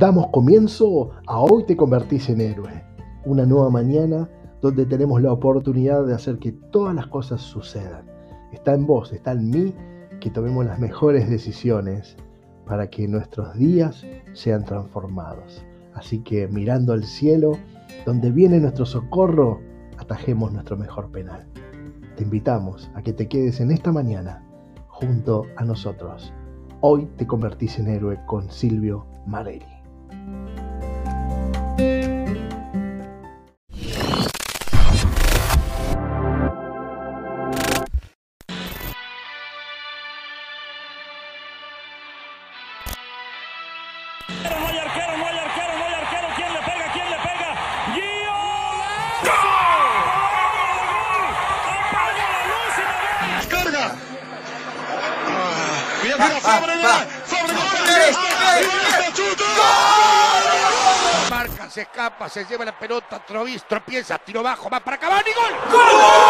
Damos comienzo a Hoy te convertís en héroe, una nueva mañana donde tenemos la oportunidad de hacer que todas las cosas sucedan. Está en vos, está en mí que tomemos las mejores decisiones para que nuestros días sean transformados. Así que mirando al cielo, donde viene nuestro socorro, atajemos nuestro mejor penal. Te invitamos a que te quedes en esta mañana junto a nosotros. Hoy te convertís en héroe con Silvio Marelli. Se lleva la pelota, Trovis, tropieza, tiro bajo, va para Cavani, gol. ¡Gol!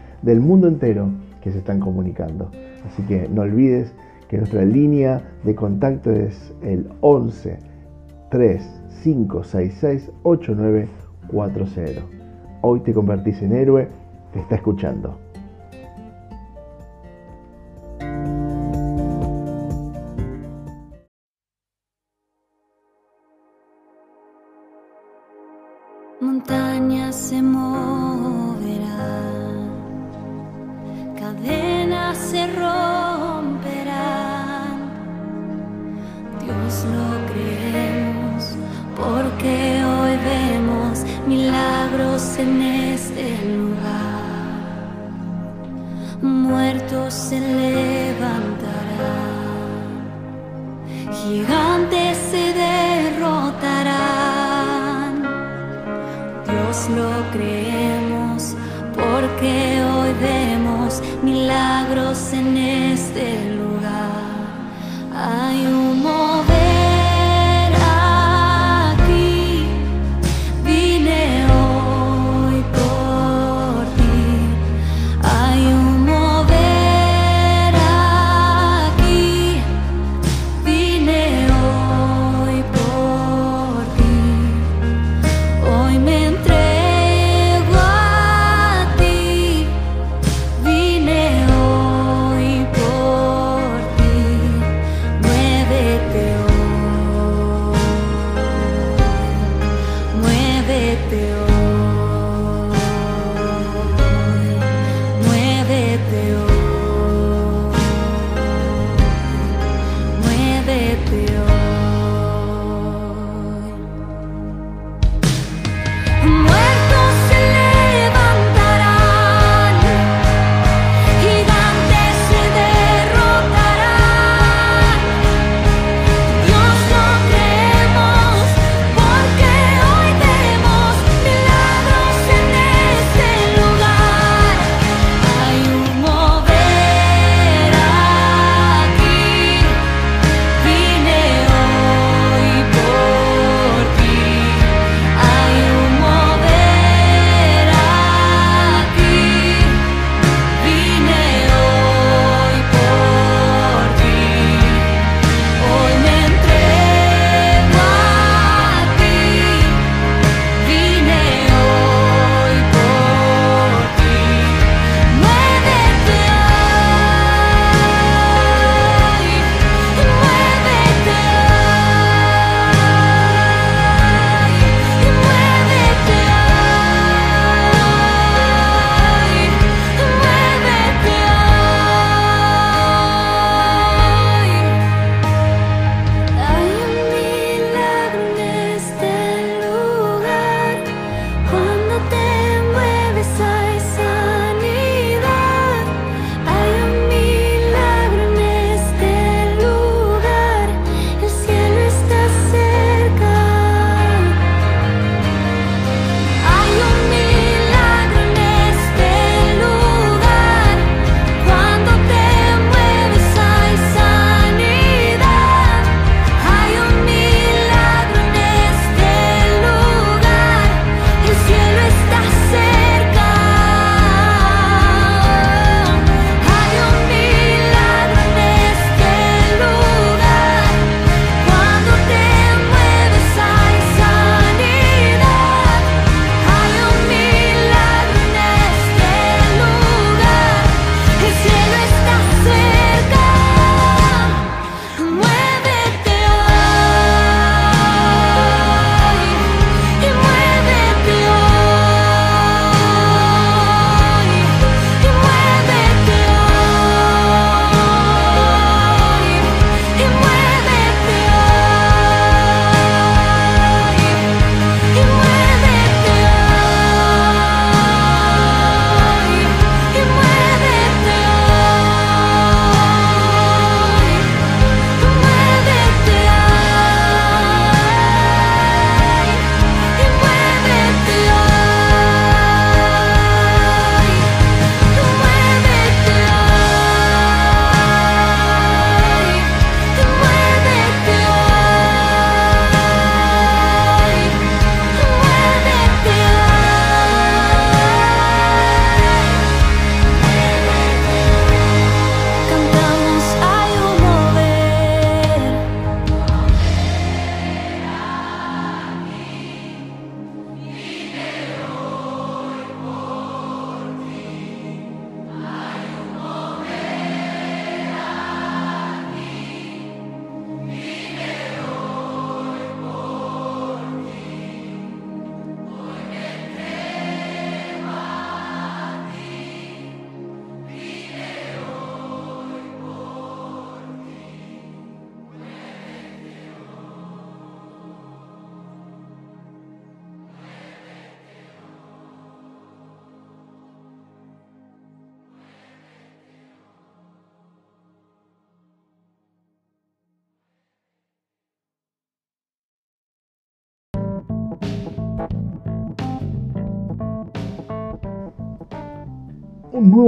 del mundo entero que se están comunicando. Así que no olvides que nuestra línea de contacto es el 11 3566 8940. Hoy te convertís en héroe, te está escuchando.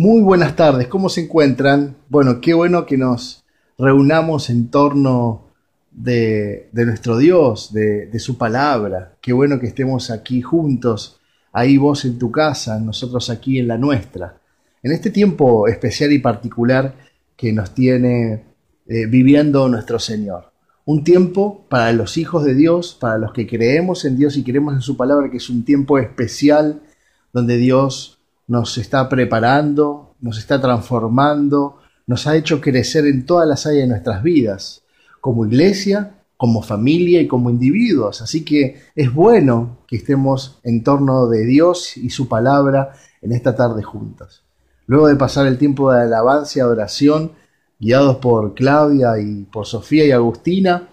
Muy buenas tardes, ¿cómo se encuentran? Bueno, qué bueno que nos reunamos en torno de, nuestro Dios, de, de, su palabra. Qué bueno que estemos aquí juntos, ahí vos en tu casa, nosotros aquí en la nuestra. En este tiempo especial y particular que nos tiene eh, viviendo nuestro Señor. Un tiempo para los hijos de Dios, para los que creemos en Dios y creemos en su palabra, que es un tiempo especial donde Dios nos está preparando, nos está transformando, nos ha hecho crecer en todas las áreas de nuestras vidas, como iglesia, como familia y como individuos. Así que es bueno que estemos en torno de Dios y su palabra en esta tarde juntos. Luego de pasar el tiempo de alabanza y adoración, guiados por Claudia y por Sofía y Agustina,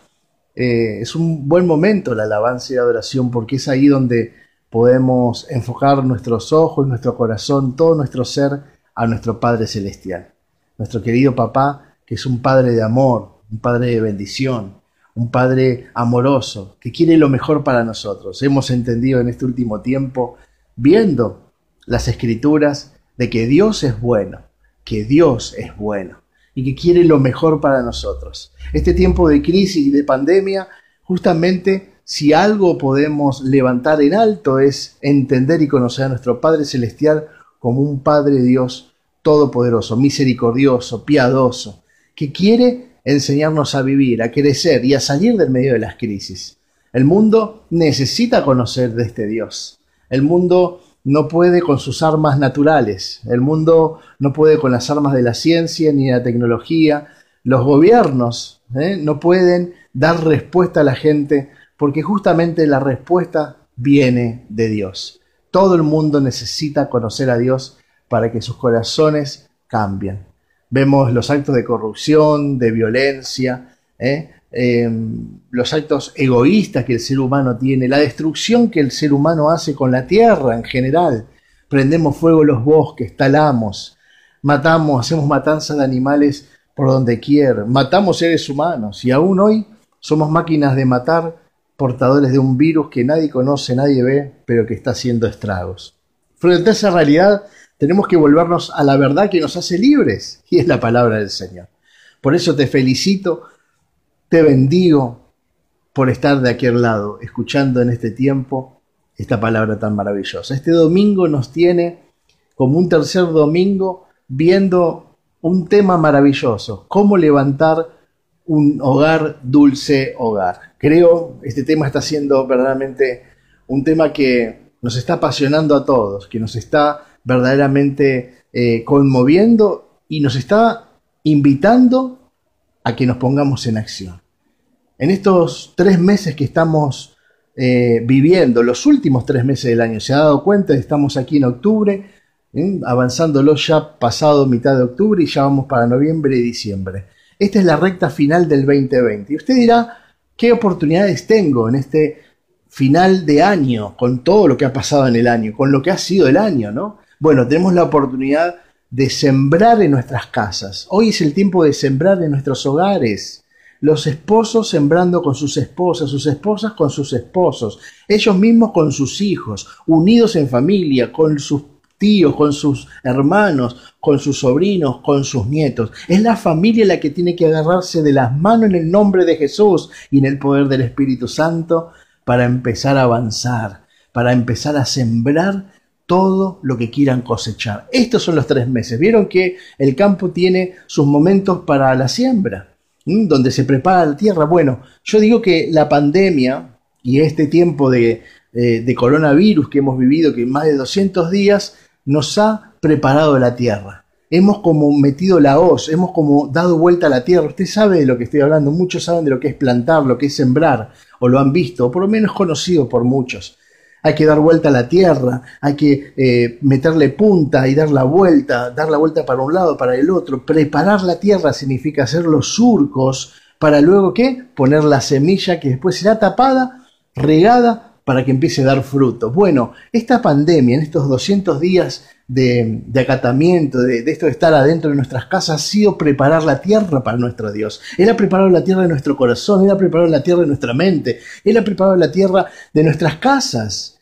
eh, es un buen momento la alabanza y adoración porque es ahí donde podemos enfocar nuestros ojos, nuestro corazón, todo nuestro ser a nuestro Padre Celestial. Nuestro querido papá, que es un Padre de amor, un Padre de bendición, un Padre amoroso, que quiere lo mejor para nosotros. Hemos entendido en este último tiempo, viendo las escrituras, de que Dios es bueno, que Dios es bueno y que quiere lo mejor para nosotros. Este tiempo de crisis y de pandemia justamente si algo podemos levantar en alto es entender y conocer a nuestro Padre Celestial como un Padre Dios todopoderoso, misericordioso, piadoso, que quiere enseñarnos a vivir, a crecer y a salir del medio de las crisis. El mundo necesita conocer de este Dios. El mundo no puede con sus armas naturales. El mundo no puede con las armas de la ciencia ni de la tecnología. Los gobiernos ¿eh? no pueden dar respuesta a la gente porque justamente la respuesta viene de Dios. Todo el mundo necesita conocer a Dios para que sus corazones cambien. Vemos los actos de corrupción, de violencia, ¿eh? em, los actos egoístas que el ser humano tiene, la destrucción que el ser humano hace con la tierra en general. Prendemos fuego los bosques, talamos, matamos, hacemos matanzas de animales por donde quiera, matamos seres humanos y aún hoy somos máquinas de matar portadores de un virus que nadie conoce, nadie ve, pero que está haciendo estragos. Frente a esa realidad, tenemos que volvernos a la verdad que nos hace libres, y es la palabra del Señor. Por eso te felicito, te bendigo por estar de aquel lado, escuchando en este tiempo esta palabra tan maravillosa. Este domingo nos tiene como un tercer domingo viendo un tema maravilloso, cómo levantar un hogar, dulce hogar. Creo este tema está siendo verdaderamente un tema que nos está apasionando a todos, que nos está verdaderamente eh, conmoviendo y nos está invitando a que nos pongamos en acción. En estos tres meses que estamos eh, viviendo, los últimos tres meses del año, se ha dado cuenta, estamos aquí en octubre, ¿eh? avanzándolo ya pasado mitad de octubre y ya vamos para noviembre y diciembre. Esta es la recta final del 2020. Y usted dirá, ¿qué oportunidades tengo en este final de año, con todo lo que ha pasado en el año, con lo que ha sido el año, ¿no? Bueno, tenemos la oportunidad de sembrar en nuestras casas. Hoy es el tiempo de sembrar en nuestros hogares. Los esposos sembrando con sus esposas, sus esposas con sus esposos, ellos mismos con sus hijos, unidos en familia, con sus con sus hermanos, con sus sobrinos, con sus nietos. Es la familia la que tiene que agarrarse de las manos en el nombre de Jesús y en el poder del Espíritu Santo para empezar a avanzar, para empezar a sembrar todo lo que quieran cosechar. Estos son los tres meses. Vieron que el campo tiene sus momentos para la siembra, donde se prepara la tierra. Bueno, yo digo que la pandemia y este tiempo de, eh, de coronavirus que hemos vivido, que más de 200 días, nos ha preparado la tierra. hemos como metido la hoz, hemos como dado vuelta a la tierra. Usted sabe de lo que estoy hablando, muchos saben de lo que es plantar, lo que es sembrar, o lo han visto, o por lo menos conocido por muchos. Hay que dar vuelta a la tierra, hay que eh, meterle punta y dar la vuelta, dar la vuelta para un lado, para el otro. Preparar la tierra significa hacer los surcos para luego qué? Poner la semilla que después será tapada, regada, para que empiece a dar fruto. Bueno, esta pandemia, en estos 200 días de, acatamiento, de, de, esto de estar adentro de nuestras casas, ha sido preparar la tierra para nuestro Dios. Él ha preparado la tierra de nuestro corazón, Él ha preparado la tierra de nuestra mente, Él ha preparado la tierra de nuestras casas.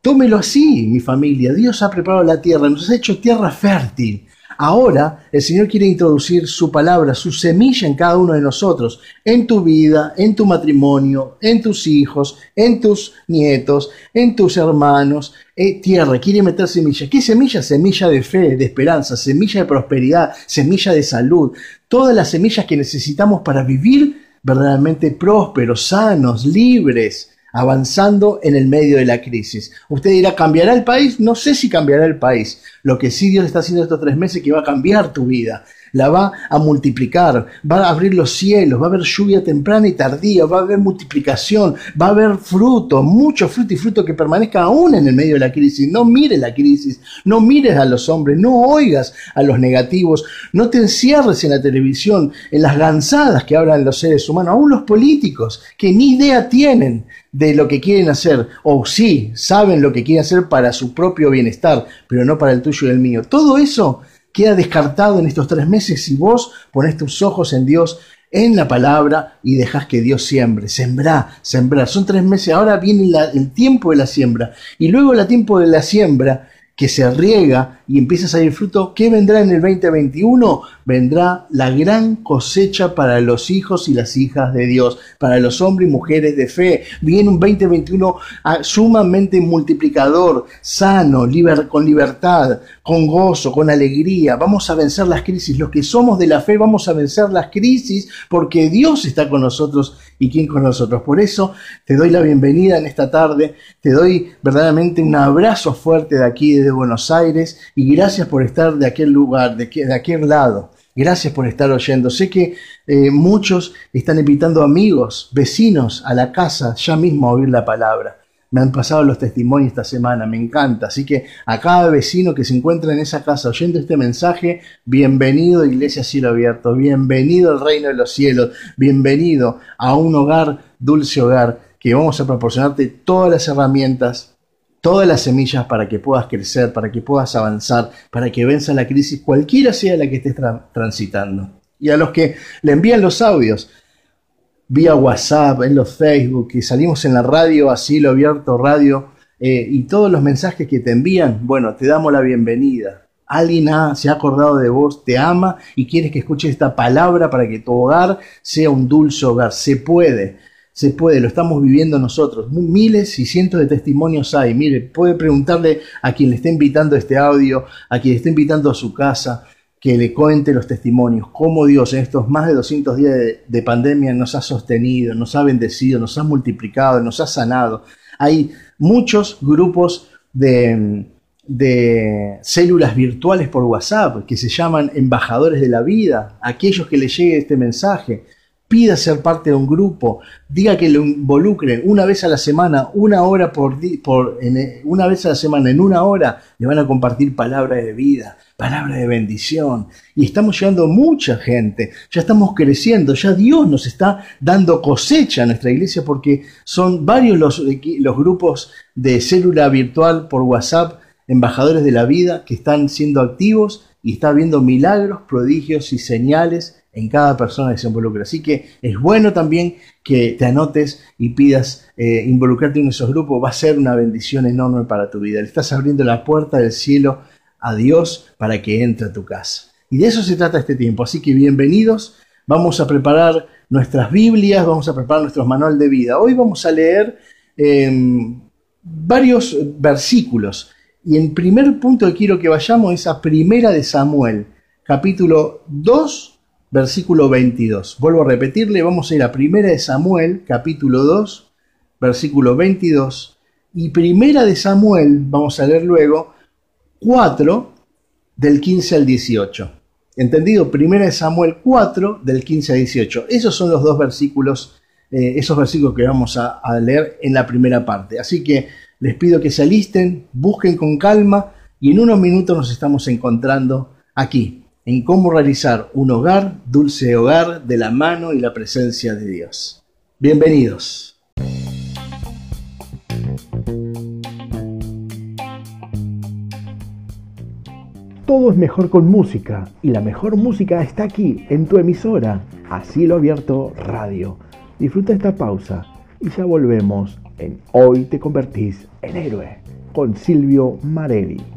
Tómelo así, mi familia. Dios ha preparado la tierra, nos ha hecho tierra fértil. Ahora el Señor quiere introducir su palabra, su semilla en cada uno de nosotros, en tu vida, en tu matrimonio, en tus hijos, en tus nietos, en tus hermanos. Eh, tierra, quiere meter semilla. ¿Qué semilla? Semilla de fe, de esperanza, semilla de prosperidad, semilla de salud. Todas las semillas que necesitamos para vivir verdaderamente prósperos, sanos, libres avanzando en el medio de la crisis. Usted dirá, ¿cambiará el país? No sé si cambiará el país. Lo que sí Dios está haciendo estos tres meses es que va a cambiar tu vida la va a multiplicar, va a abrir los cielos, va a haber lluvia temprana y tardía, va a haber multiplicación, va a haber fruto, mucho fruto y fruto que permanezca aún en el medio de la crisis. No mires la crisis, no mires a los hombres, no oigas a los negativos, no te encierres en la televisión, en las gansadas que hablan los seres humanos, aún los políticos que ni idea tienen de lo que quieren hacer, o sí, saben lo que quieren hacer para su propio bienestar, pero no para el tuyo y el mío. Todo eso queda descartado en estos tres meses si vos pones tus ojos en Dios, en la palabra y dejas que Dios siembre. Sembrá, sembrar. Son tres meses. Ahora viene el tiempo de la siembra. Y luego el tiempo de la siembra que se riega y empieza a salir fruto, ¿qué vendrá en el 2021? Vendrá la gran cosecha para los hijos y las hijas de Dios, para los hombres y mujeres de fe. Viene un 2021 ah, sumamente multiplicador, sano, con libertad, con gozo, con alegría. Vamos a vencer las crisis. Los que somos de la fe vamos a vencer las crisis porque Dios está con nosotros y quién con nosotros. Por eso te doy la bienvenida en esta tarde, te doy verdaderamente un abrazo fuerte de aquí, desde Buenos Aires, y gracias por estar de aquel lugar, de, de aquel lado. Gracias por estar oyendo. Sé que eh, muchos están invitando amigos, vecinos a la casa ya mismo a oír la palabra. Me han pasado los testimonios esta semana, me encanta. Así que a cada vecino que se encuentra en esa casa oyendo este mensaje, bienvenido Iglesia Cielo Abierto, bienvenido al Reino de los Cielos, bienvenido a un hogar, dulce hogar, que vamos a proporcionarte todas las herramientas, todas las semillas para que puedas crecer, para que puedas avanzar, para que venza la crisis, cualquiera sea la que estés transitando. Y a los que le envían los audios, vía WhatsApp, en los Facebook, y salimos en la radio, así lo abierto radio, eh, y todos los mensajes que te envían, bueno, te damos la bienvenida. Alguien se ha acordado de vos, te ama y quieres que escuches esta palabra para que tu hogar sea un dulce hogar. Se puede, se puede, lo estamos viviendo nosotros. Miles y cientos de testimonios hay. Mire, puede preguntarle a quien le está invitando este audio, a quien le está invitando a su casa, que le cuente los testimonios, cómo Dios en estos más de 200 días de, pandemia nos ha sostenido, nos ha bendecido, nos ha multiplicado, nos ha sanado. Hay muchos grupos de, de células virtuales por WhatsApp que se llaman embajadores de la vida, aquellos que le llegue este mensaje pida ser parte de un grupo, diga que lo involucren una vez a la semana, una hora por, por en, una vez a la semana, en una hora, le van a compartir palabras de vida, palabras de bendición. Y estamos llegando mucha gente, ya estamos creciendo, ya Dios nos está dando cosecha a nuestra iglesia porque son varios los, los grupos de célula virtual por WhatsApp, embajadores de la vida, que están siendo activos y está viendo milagros, prodigios y señales en cada persona que se involucra. Así que es bueno también que te anotes y pidas eh, involucrarte en esos grupos. Va a ser una bendición enorme para tu vida. Le estás abriendo la puerta del cielo a Dios para que entre a tu casa. Y de eso se trata este tiempo. Así que bienvenidos. Vamos a preparar nuestras Biblias, vamos a preparar nuestro manual de vida. Hoy vamos a leer em, varios versículos. Y el primer punto que quiero que vayamos es a Primera de Samuel, capítulo 2, versículo 22. Vuelvo a repetirle, vamos a ir a Primera de Samuel, capítulo 2, versículo 22. Y Primera de Samuel, vamos a leer luego, 4, del 15 al 18. ¿Entendido? Primera de Samuel 4, del 15 al 18. Esos son los dos versículos, eh, esos versículos que vamos a, a leer en la primera parte. Así que les pido que se alisten, busquen con calma y en unos minutos nos estamos encontrando aquí, en cómo realizar un hogar, dulce hogar, de la mano y la presencia de Dios. Bienvenidos. Todo es mejor con música y la mejor música está aquí, en tu emisora, Así lo Abierto Radio. Disfruta esta pausa y ya volvemos en Hoy te convertís en héroe con Silvio Marelli.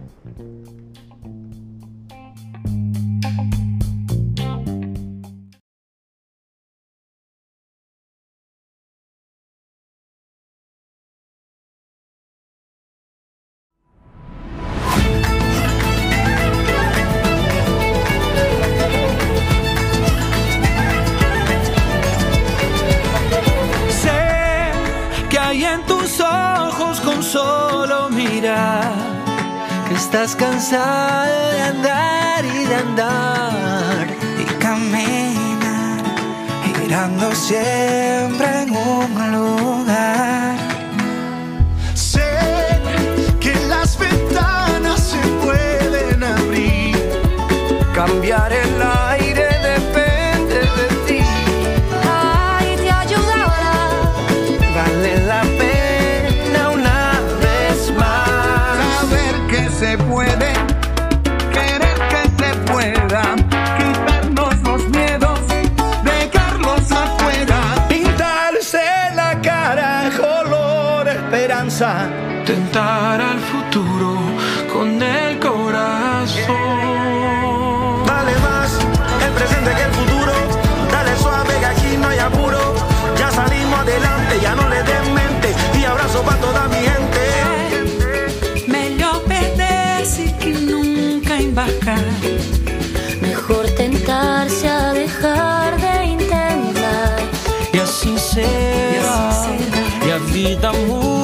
Mejor tentarse a dejar de intentar. E assim será. E a vida muda,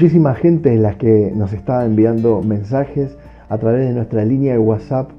Muchísima gente en la que nos está enviando mensajes a través de nuestra línea de WhatsApp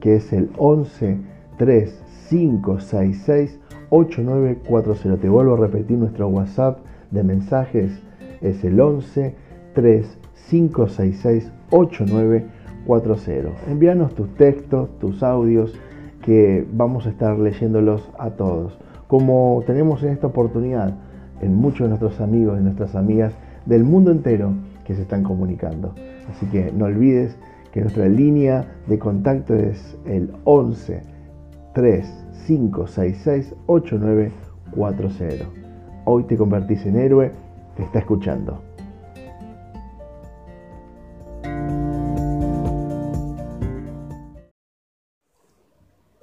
que es el 11 3 5 6 6 8940. Te vuelvo a repetir nuestro WhatsApp de mensajes es el 11 3 566 8940. Envíanos tus textos, tus audios, que vamos a estar leyéndolos a todos. Como tenemos en esta oportunidad en muchos de nuestros amigos y nuestras amigas del mundo entero que se están comunicando. Así que no olvides que nuestra línea de contacto es el 11 3 566 8940. Hoy te convertís en héroe, te está escuchando.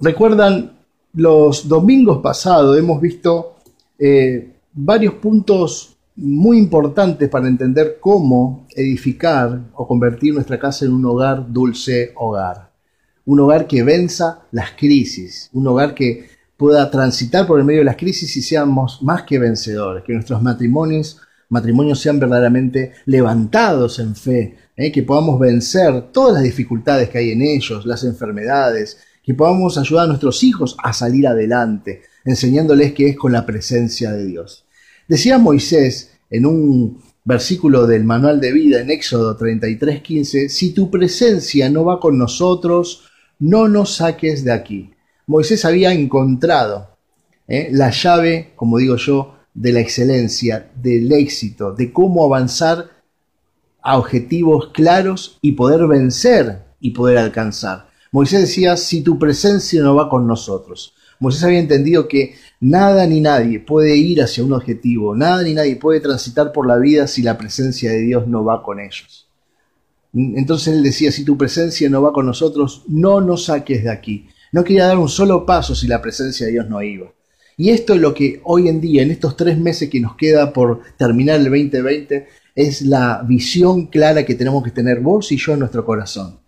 Recuerdan, los domingos pasados hemos visto eh, varios puntos muy importantes para entender cómo edificar o convertir nuestra casa en un hogar dulce hogar. Un hogar que venza las crisis, un hogar que pueda transitar por el medio de las crisis y seamos más que vencedores, que nuestros matrimonios, matrimonios sean verdaderamente levantados en fe, ¿eh? que podamos vencer todas las dificultades que hay en ellos, las enfermedades, que podamos ayudar a nuestros hijos a salir adelante, enseñándoles que es con la presencia de Dios. Decía Moisés en un versículo del manual de vida en Éxodo 33:15, si tu presencia no va con nosotros, no nos saques de aquí. Moisés había encontrado ¿eh? la llave, como digo yo, de la excelencia, del éxito, de cómo avanzar a objetivos claros y poder vencer y poder alcanzar. Moisés decía, si tu presencia no va con nosotros. Moisés había entendido que nada ni nadie puede ir hacia un objetivo, nada ni nadie puede transitar por la vida si la presencia de Dios no va con ellos. Entonces él decía, si tu presencia no va con nosotros, no nos saques de aquí. No quería dar un solo paso si la presencia de Dios no iba. Y esto es lo que hoy en día, en estos tres meses que nos queda por terminar el 2020, es la visión clara que tenemos que tener vos y yo en nuestro corazón.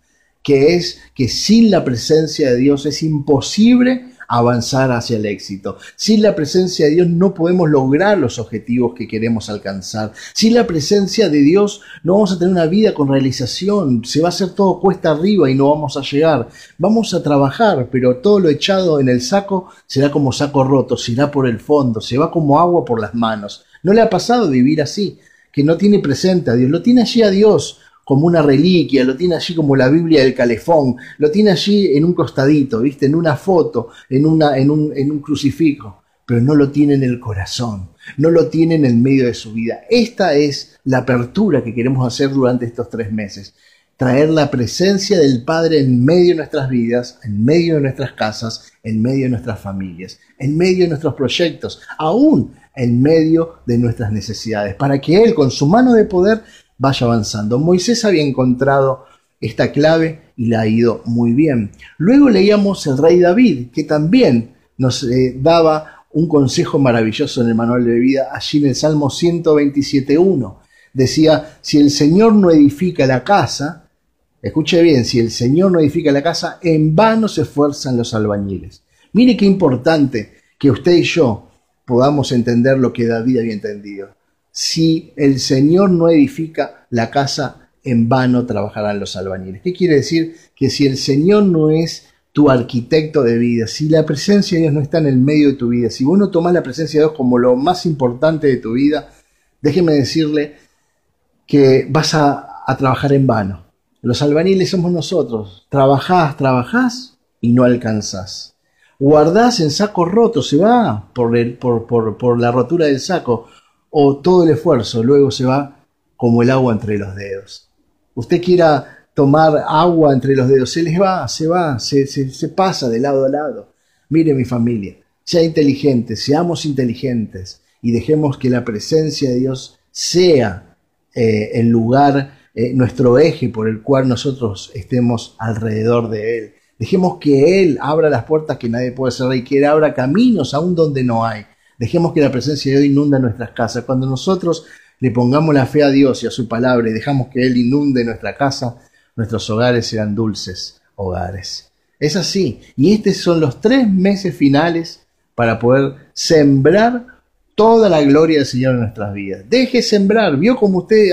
Que es que sin la presencia de Dios es imposible avanzar hacia el éxito. Sin la presencia de Dios no podemos lograr los objetivos que queremos alcanzar. Sin la presencia de Dios no vamos a tener una vida con realización. Se va a hacer todo cuesta arriba y no vamos a llegar. Vamos a trabajar, pero todo lo echado en el saco será como saco roto, se irá por el fondo, se va como agua por las manos. ¿No le ha pasado vivir así? Que no tiene presente a Dios, lo tiene allí a Dios como una reliquia, lo tiene allí como la Biblia del calefón, lo tiene allí en un costadito, ¿viste? En una foto, en, una, en, un, en un crucifijo, pero no lo tiene en el corazón, no lo tiene en el medio de su vida. Esta es la apertura que queremos hacer durante estos tres meses. Traer la presencia del Padre en medio de nuestras vidas, en medio de nuestras casas, en medio de nuestras familias, en medio de nuestros proyectos, aún en medio de nuestras necesidades, para que Él con su mano de poder vaya avanzando. Moisés había encontrado esta clave y la ha ido muy bien. Luego leíamos el rey David, que también nos eh, daba un consejo maravilloso en el manual de vida, allí en el Salmo 127.1. Decía, si el Señor no edifica la casa, escuche bien, si el Señor no edifica la casa, en vano se esfuerzan los albañiles. Mire qué importante que usted y yo podamos entender lo que David había entendido si el Señor no edifica la casa, en vano trabajarán los albañiles. ¿Qué quiere decir? Que si el Señor no es tu arquitecto de vida, si la presencia de Dios no está en el medio de tu vida, si vos no tomás la presencia de Dios como lo más importante de tu vida, déjeme decirle que vas a, trabajar en vano. Los albañiles somos nosotros. Trabajás, trabajás y no alcanzás. Guardás en saco roto, se va por, el, por la rotura del saco o todo el esfuerzo luego se va como el agua entre los dedos. Usted quiera tomar agua entre los dedos, se les va, se va, se, pasa de lado a lado. Mire mi familia, sea inteligente, seamos inteligentes y dejemos que la presencia de Dios sea eh, el lugar, eh, nuestro eje por el cual nosotros estemos alrededor de Él. Dejemos que Él abra las puertas que nadie puede cerrar y que Él abra caminos aún donde no hay. Dejemos que la presencia de Dios inunda nuestras casas. Cuando nosotros le pongamos la fe a Dios y a su palabra y dejamos que Él inunde nuestra casa, nuestros hogares serán dulces hogares. Es así. Y estos son los tres meses finales para poder sembrar toda la gloria del Señor en nuestras vidas. Deje sembrar. Vio como usted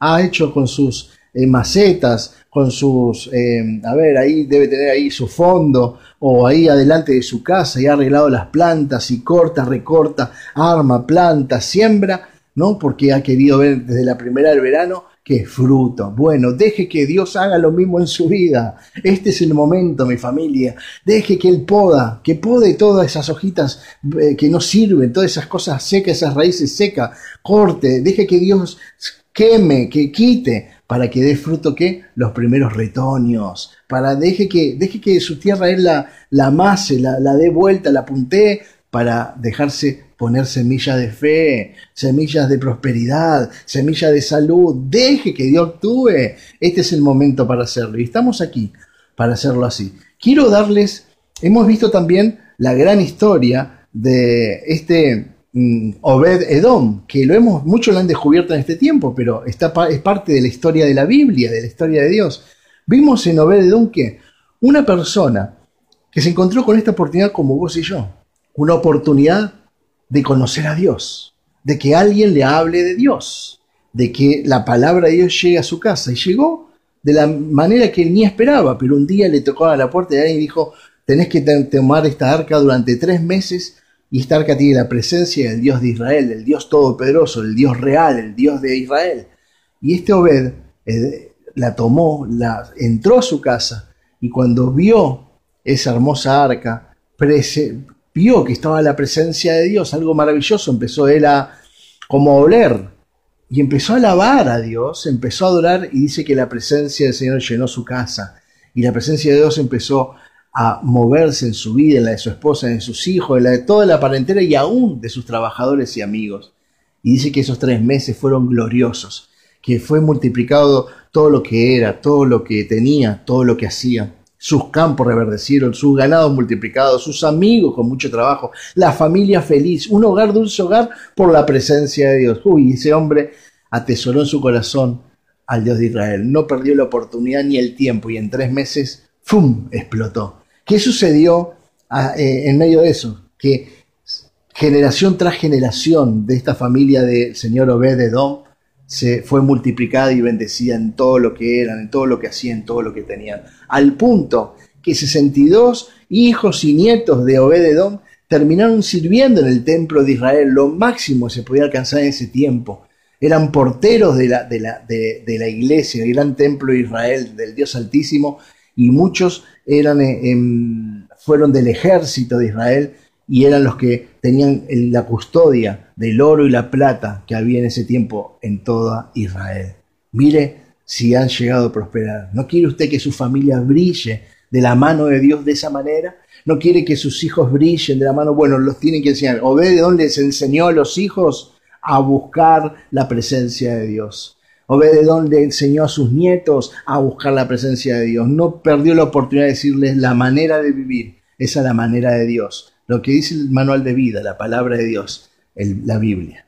ha hecho con sus eh, macetas, con sus, eh, a ver, ahí debe tener ahí su fondo, o ahí adelante de su casa, y ha arreglado las plantas, y corta, recorta, arma, planta, siembra, ¿no? Porque ha querido ver desde la primera del verano que fruto. Bueno, deje que Dios haga lo mismo en su vida. Este es el momento, mi familia. Deje que Él poda, que pode todas esas hojitas eh, que no sirven, todas esas cosas secas, esas raíces secas. Corte, deje que Dios queme, que quite, para que dé fruto que los primeros retoños. Para deje que, deje que su tierra Él la, la amase, la, la dé vuelta, la puntee para dejarse poner semillas de fe, semillas de prosperidad, semillas de salud. Deje que Dios actúe. Este es el momento para hacerlo. Y estamos aquí para hacerlo así. Quiero darles, hemos visto también la gran historia de este Obed Edom, que lo hemos, muchos lo han descubierto en este tiempo, pero está, es parte de la historia de la Biblia, de la historia de Dios. Vimos en Obed Edom que una persona que se encontró con esta oportunidad como vos y yo, una oportunidad de conocer a Dios, de que alguien le hable de Dios, de que la palabra de Dios llegue a su casa. Y llegó de la manera que él ni esperaba, pero un día le tocó a la puerta y alguien dijo, tenés que tomar esta arca durante tres meses y esta arca tiene la presencia del Dios de Israel, del Dios todopoderoso, el Dios real, el Dios de Israel. Y este Obed eh, la tomó, la entró a su casa y cuando vio esa hermosa arca, vio que estaba la presencia de Dios, algo maravilloso, empezó él a como a oler y empezó a alabar a Dios, empezó a adorar y dice que la presencia del Señor llenó su casa y la presencia de Dios empezó a moverse en su vida, en la de su esposa, en sus hijos, en la de toda la parentela y aún de sus trabajadores y amigos. Y dice que esos tres meses fueron gloriosos, que fue multiplicado todo lo que era, todo lo que tenía, todo lo que hacía. Sus campos reverdecieron, sus ganados multiplicados, sus amigos con mucho trabajo, la familia feliz, un hogar, dulce hogar por la presencia de Dios. Uy, ese hombre atesoró en su corazón al Dios de Israel. No perdió la oportunidad ni el tiempo y en tres meses, ¡fum!, explotó. ¿Qué sucedió ah, eh, en medio de eso? Que generación tras generación de esta familia del señor Obed se fue multiplicada y bendecida en todo lo que eran, en todo lo que hacían, en todo lo que tenían. Al punto que 62 hijos y nietos de Obed Edom terminaron sirviendo en el templo de Israel, lo máximo que se podía alcanzar en ese tiempo. Eran porteros de la, de la, de, de la iglesia, el gran templo de Israel, del Dios Altísimo, y muchos eran, eh, em, fueron del ejército de Israel y eran los que tenían la custodia del oro y la plata que había en ese tiempo en toda Israel. Mire si han llegado a prosperar. ¿No quiere usted que su familia brille de la mano de Dios de esa manera? ¿No quiere que sus hijos brillen de la mano? Bueno, los tienen que enseñar. Obededón les enseñó a los hijos a buscar la presencia de Dios. Obededón le enseñó a sus nietos a buscar la presencia de Dios. No perdió la oportunidad de decirles la manera de vivir. Esa es la manera de Dios. Lo que dice el manual de vida, la palabra de Dios, la Biblia.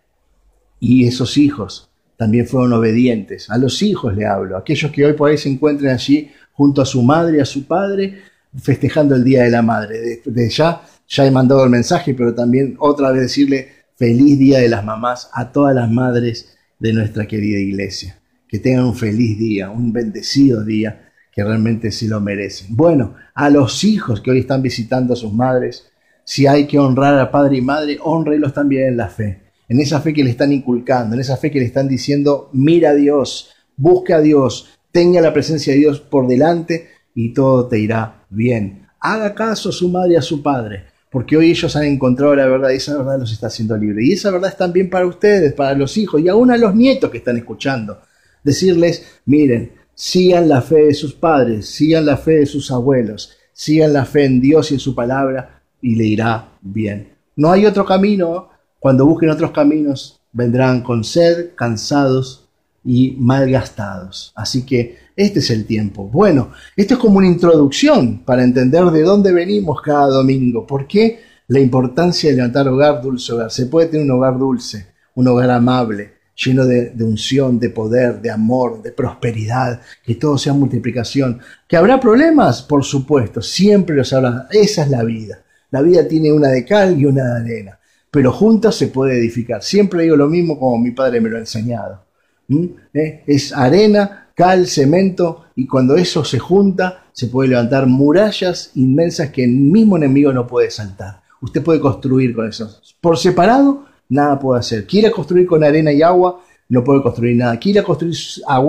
Y esos hijos también fueron obedientes. A los hijos le hablo, aquellos que hoy por ahí se encuentren allí junto a su madre y a su padre, festejando el Día de la Madre. De, de ya, ya he mandado el mensaje, pero también otra vez decirle feliz Día de las Mamás a todas las madres de nuestra querida iglesia. Que tengan un feliz día, un bendecido día, que realmente se lo merecen. Bueno, a los hijos que hoy están visitando a sus madres, si hay que honrar a padre y madre, honrelos también en la fe. En esa fe que le están inculcando, en esa fe que le están diciendo, mira a Dios, busca a Dios, tenga la presencia de Dios por delante y todo te irá bien. Haga caso a su madre y a su padre, porque hoy ellos han encontrado la verdad y esa verdad los está haciendo libres. Y esa verdad es también para ustedes, para los hijos y aún a los nietos que están escuchando. Decirles, miren, sigan la fe de sus padres, sigan la fe de sus abuelos, sigan la fe en Dios y en su palabra y le irá bien. No hay otro camino. Cuando busquen otros caminos, vendrán con sed, cansados y malgastados. Así que este es el tiempo. Bueno, esto es como una introducción para entender de dónde venimos cada domingo. ¿Por qué la importancia de levantar hogar, dulce hogar? Se puede tener un hogar dulce, un hogar amable, lleno de, unción, de poder, de amor, de prosperidad, que todo sea multiplicación. ¿Que habrá problemas? Por supuesto, siempre los habrá. Esa es la vida. La vida tiene una de cal y una de arena, pero juntas se puede edificar. Siempre digo lo mismo como mi padre me lo ha enseñado. ¿Mm? ¿Eh? Es arena cal, cemento, y cuando eso se junta, se puede levantar murallas inmensas que el mismo enemigo no puede saltar. Usted puede construir con eso. Por separado, nada puede hacer. Quiere construir con arena y agua, no puede construir nada. Quiere construir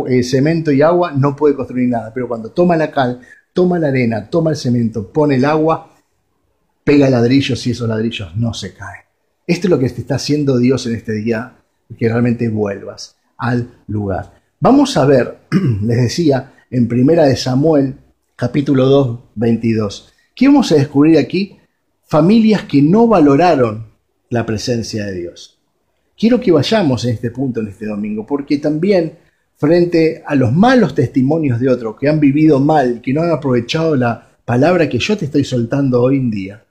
eh, cemento y agua, no puede construir nada. Pero cuando toma la cal, toma la arena, toma el cemento, pone el agua, pega ladrillos y esos ladrillos no se caen. Esto es lo que te está haciendo Dios en este día, que realmente vuelvas al lugar. Vamos a ver, les decía, en Primera de Samuel, capítulo 2, 22. ¿Qué vamos a descubrir aquí? Familias que no valoraron la presencia de Dios. Quiero que vayamos en este punto, en este domingo, porque también frente a los malos testimonios de otros que han vivido mal, que no han aprovechado la palabra que yo te estoy soltando hoy en día,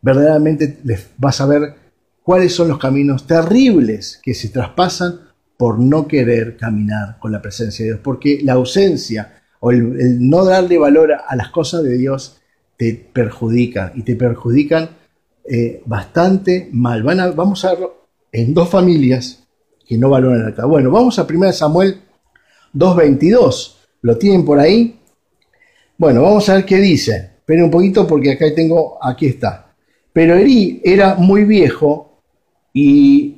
verdaderamente les vas a ver cuáles son los caminos terribles que se traspasan por no querer caminar con la presencia de Dios, porque la ausencia o el, no darle valor a las cosas de Dios te perjudica y te perjudican eh, bastante mal. Van a- vamos a verlo en dos familias que no valoran acá. Bueno, vamos a 1 Samuel 2.22. ¿Lo tienen por ahí? Bueno, vamos a ver qué dice. Esperen un poquito porque acá tengo, aquí está. Pero Eri era muy viejo y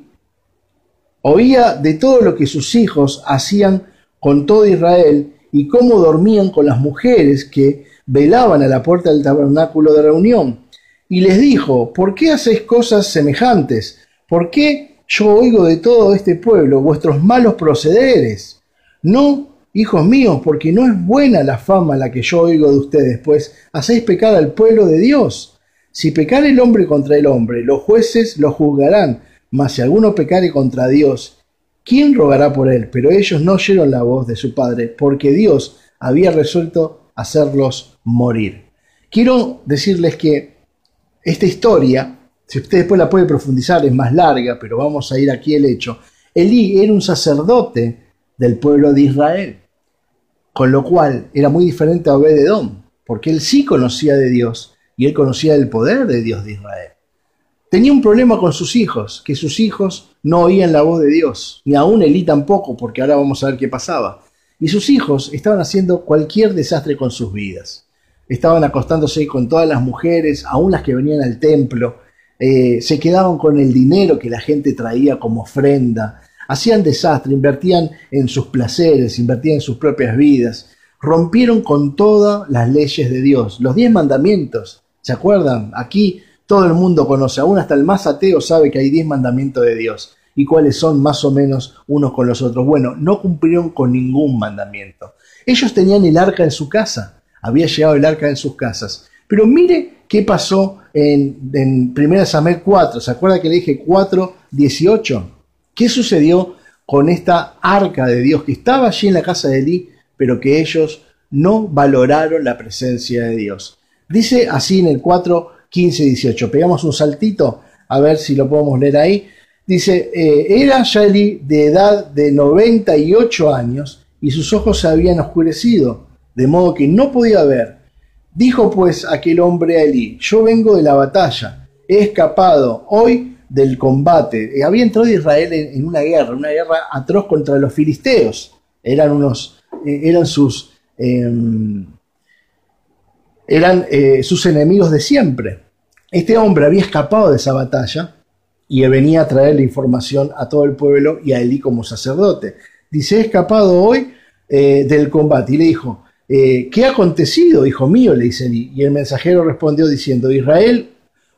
oía de todo lo que sus hijos hacían con todo Israel y cómo dormían con las mujeres que velaban a la puerta del tabernáculo de reunión. Y les dijo, ¿por qué hacéis cosas semejantes? ¿Por qué yo oigo de todo este pueblo vuestros malos procederes? No, hijos míos, porque no es buena la fama la que yo oigo de ustedes, pues hacéis pecar al pueblo de Dios. Si pecar el hombre contra el hombre, los jueces lo juzgarán, mas si alguno pecare contra Dios, ¿quién rogará por él? Pero ellos no oyeron la voz de su padre, porque Dios había resuelto hacerlos morir. Quiero decirles que esta historia, si usted después la puede profundizar, es más larga, pero vamos a ir aquí el hecho. Elí era un sacerdote del pueblo de Israel, con lo cual era muy diferente a Obededón, porque él sí conocía de Dios y él conocía el poder de Dios de Israel. Tenía un problema con sus hijos, que sus hijos no oían la voz de Dios, ni aún Elí tampoco, porque ahora vamos a ver qué pasaba. Y sus hijos estaban haciendo cualquier desastre con sus vidas. Estaban acostándose con todas las mujeres, aún las que venían al templo, eh, se quedaban con el dinero que la gente traía como ofrenda, hacían desastre, invertían en sus placeres, invertían en sus propias vidas, rompieron con todas las leyes de Dios, los diez mandamientos. ¿Se acuerdan? Aquí todo el mundo conoce, aún hasta el más ateo sabe que hay diez mandamientos de Dios y cuáles son más o menos unos con los otros. Bueno, no cumplieron con ningún mandamiento. Ellos tenían el arca en su casa, había llegado el arca en sus casas. Pero mire qué pasó en, en 1 Samuel 4, ¿se acuerda que le dije 4, 18? ¿Qué sucedió con esta arca de Dios que estaba allí en la casa de Elí, pero que ellos no valoraron la presencia de Dios? Dice así en el 4, 15, 18. Pegamos un saltito a ver si lo podemos leer ahí. Dice, eh, era ya Elí de edad de 98 años y sus ojos se habían oscurecido, de modo que no podía ver. Dijo pues aquel hombre a Elí, yo vengo de la batalla, he escapado hoy del combate. Eh, había entrado Israel en, en una guerra, una guerra atroz contra los filisteos. Eran unos, eh, eran sus, em, eran eh, sus enemigos de siempre. Este hombre había escapado de esa batalla y venía a traer la información a todo el pueblo y a Elí como sacerdote. Dice, he escapado hoy eh, del combate. Y le dijo, eh, ¿qué ha acontecido, hijo mío? Le dice Elí. Y el mensajero respondió diciendo, Israel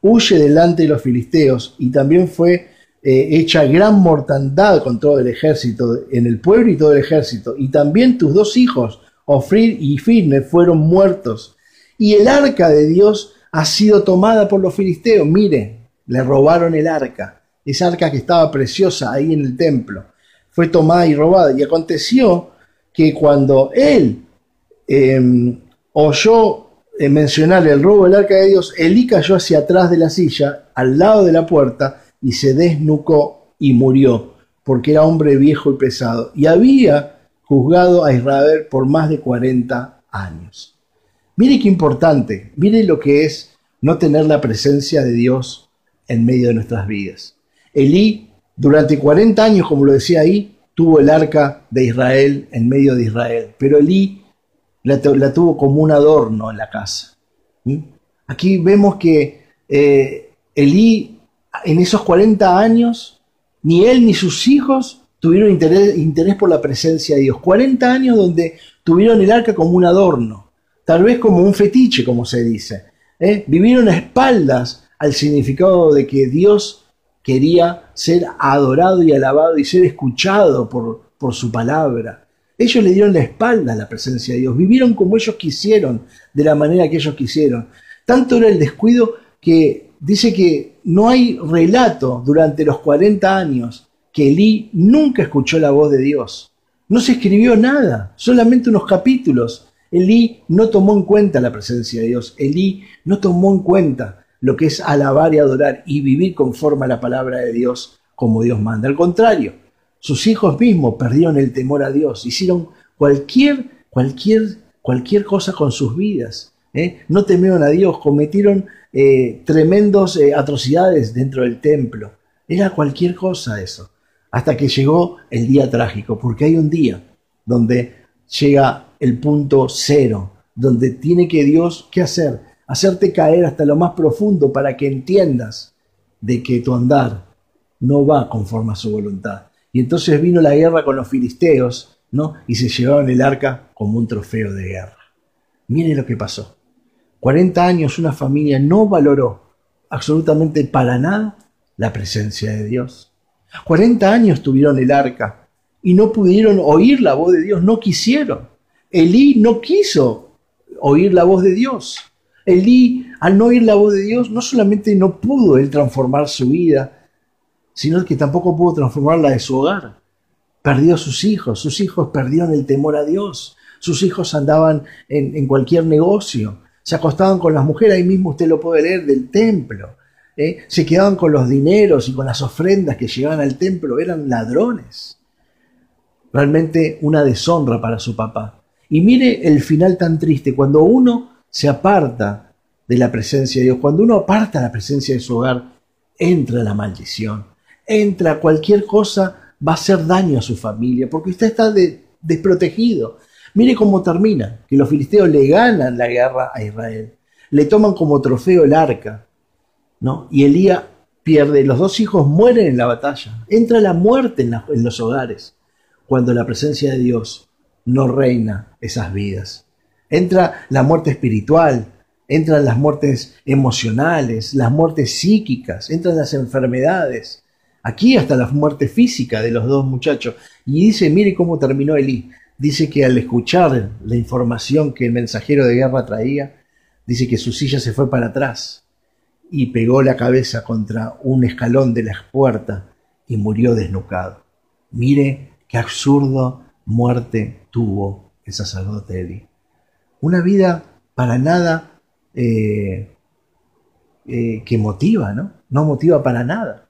huye delante de los filisteos y también fue eh, hecha gran mortandad con todo el ejército, en el pueblo y todo el ejército. Y también tus dos hijos, Ofrir y Firne, fueron muertos. Y el arca de Dios ha sido tomada por los filisteos. Mire, le robaron el arca, esa arca que estaba preciosa ahí en el templo. Fue tomada y robada. Y aconteció que cuando él eh, oyó eh, mencionar el robo del arca de Dios, Elí cayó hacia atrás de la silla, al lado de la puerta, y se desnucó y murió, porque era hombre viejo y pesado. Y había juzgado a Israel por más de 40 años. Mire qué importante, mire lo que es no tener la presencia de Dios en medio de nuestras vidas. Elí, durante 40 años, como lo decía ahí, tuvo el arca de Israel en medio de Israel, pero Elí la, tu- la tuvo como un adorno en la casa. Aquí vemos que eh, Elí, en esos 40 años, ni él ni sus hijos tuvieron interés, interés por la presencia de Dios. 40 años donde tuvieron el arca como un adorno, tal vez como un fetiche, como se dice. ¿eh? Vivieron a espaldas al significado de que Dios quería ser adorado y alabado y ser escuchado por, por su palabra. Ellos le dieron la espalda a la presencia de Dios, vivieron como ellos quisieron, de la manera que ellos quisieron. Tanto era el descuido que dice que no hay relato durante los 40 años que Elí nunca escuchó la voz de Dios. No se escribió nada, solamente unos capítulos. Elí no tomó en cuenta la presencia de Dios. Elí no tomó en cuenta lo que es alabar y adorar y vivir conforme a la palabra de Dios como Dios manda. Al contrario, sus hijos mismos perdieron el temor a Dios, hicieron cualquier, cualquier, cualquier cosa con sus vidas. ¿eh? No temieron a Dios, cometieron eh, tremendos eh, atrocidades dentro del templo. Era cualquier cosa eso. Hasta que llegó el día trágico, porque hay un día donde llega el punto cero, donde tiene que Dios, ¿qué hacer? Hacerte caer hasta lo más profundo para que entiendas de que tu andar no va conforme a su voluntad. Y entonces vino la guerra con los filisteos, ¿no? Y se llevaron el arca como un trofeo de guerra. Mire lo que pasó. 40 años una familia no valoró absolutamente para nada la presencia de Dios. 40 años tuvieron el arca y no pudieron oír la voz de Dios, no quisieron. Elí no quiso oír la voz de Dios. Elí, al no oír la voz de Dios, no solamente no pudo él transformar su vida, sino que tampoco pudo transformar la de su hogar. Perdió a sus hijos, sus hijos perdieron el temor a Dios, sus hijos andaban en, cualquier negocio, se acostaban con las mujeres, ahí mismo usted lo puede leer del templo, ¿eh? se quedaban con los dineros y con las ofrendas que llegaban al templo, eran ladrones. Realmente una deshonra para su papá. Y mire el final tan triste, cuando uno se aparta de la presencia de Dios, cuando uno aparta la presencia de su hogar, entra la maldición, entra cualquier cosa, va a hacer daño a su familia, porque usted está de- desprotegido. Mire cómo termina, que los filisteos le ganan la guerra a Israel, le toman como trofeo el arca, ¿no? Y Elías pierde, los dos hijos mueren en la batalla, entra la muerte en, en los hogares, cuando la presencia de Dios no reina esas vidas. Entra la muerte espiritual, entran las muertes emocionales, las muertes psíquicas, entran las enfermedades, aquí hasta la muerte física de los dos muchachos. Y dice, mire cómo terminó Elí. Dice que al escuchar la información que el mensajero de guerra traía, dice que su silla se fue para atrás y pegó la cabeza contra un escalón de la puerta y murió desnucado. Mire qué absurdo muerte tuvo el sacerdote Eli. Una vida para nada eh, eh, que motiva, ¿no? No motiva para nada.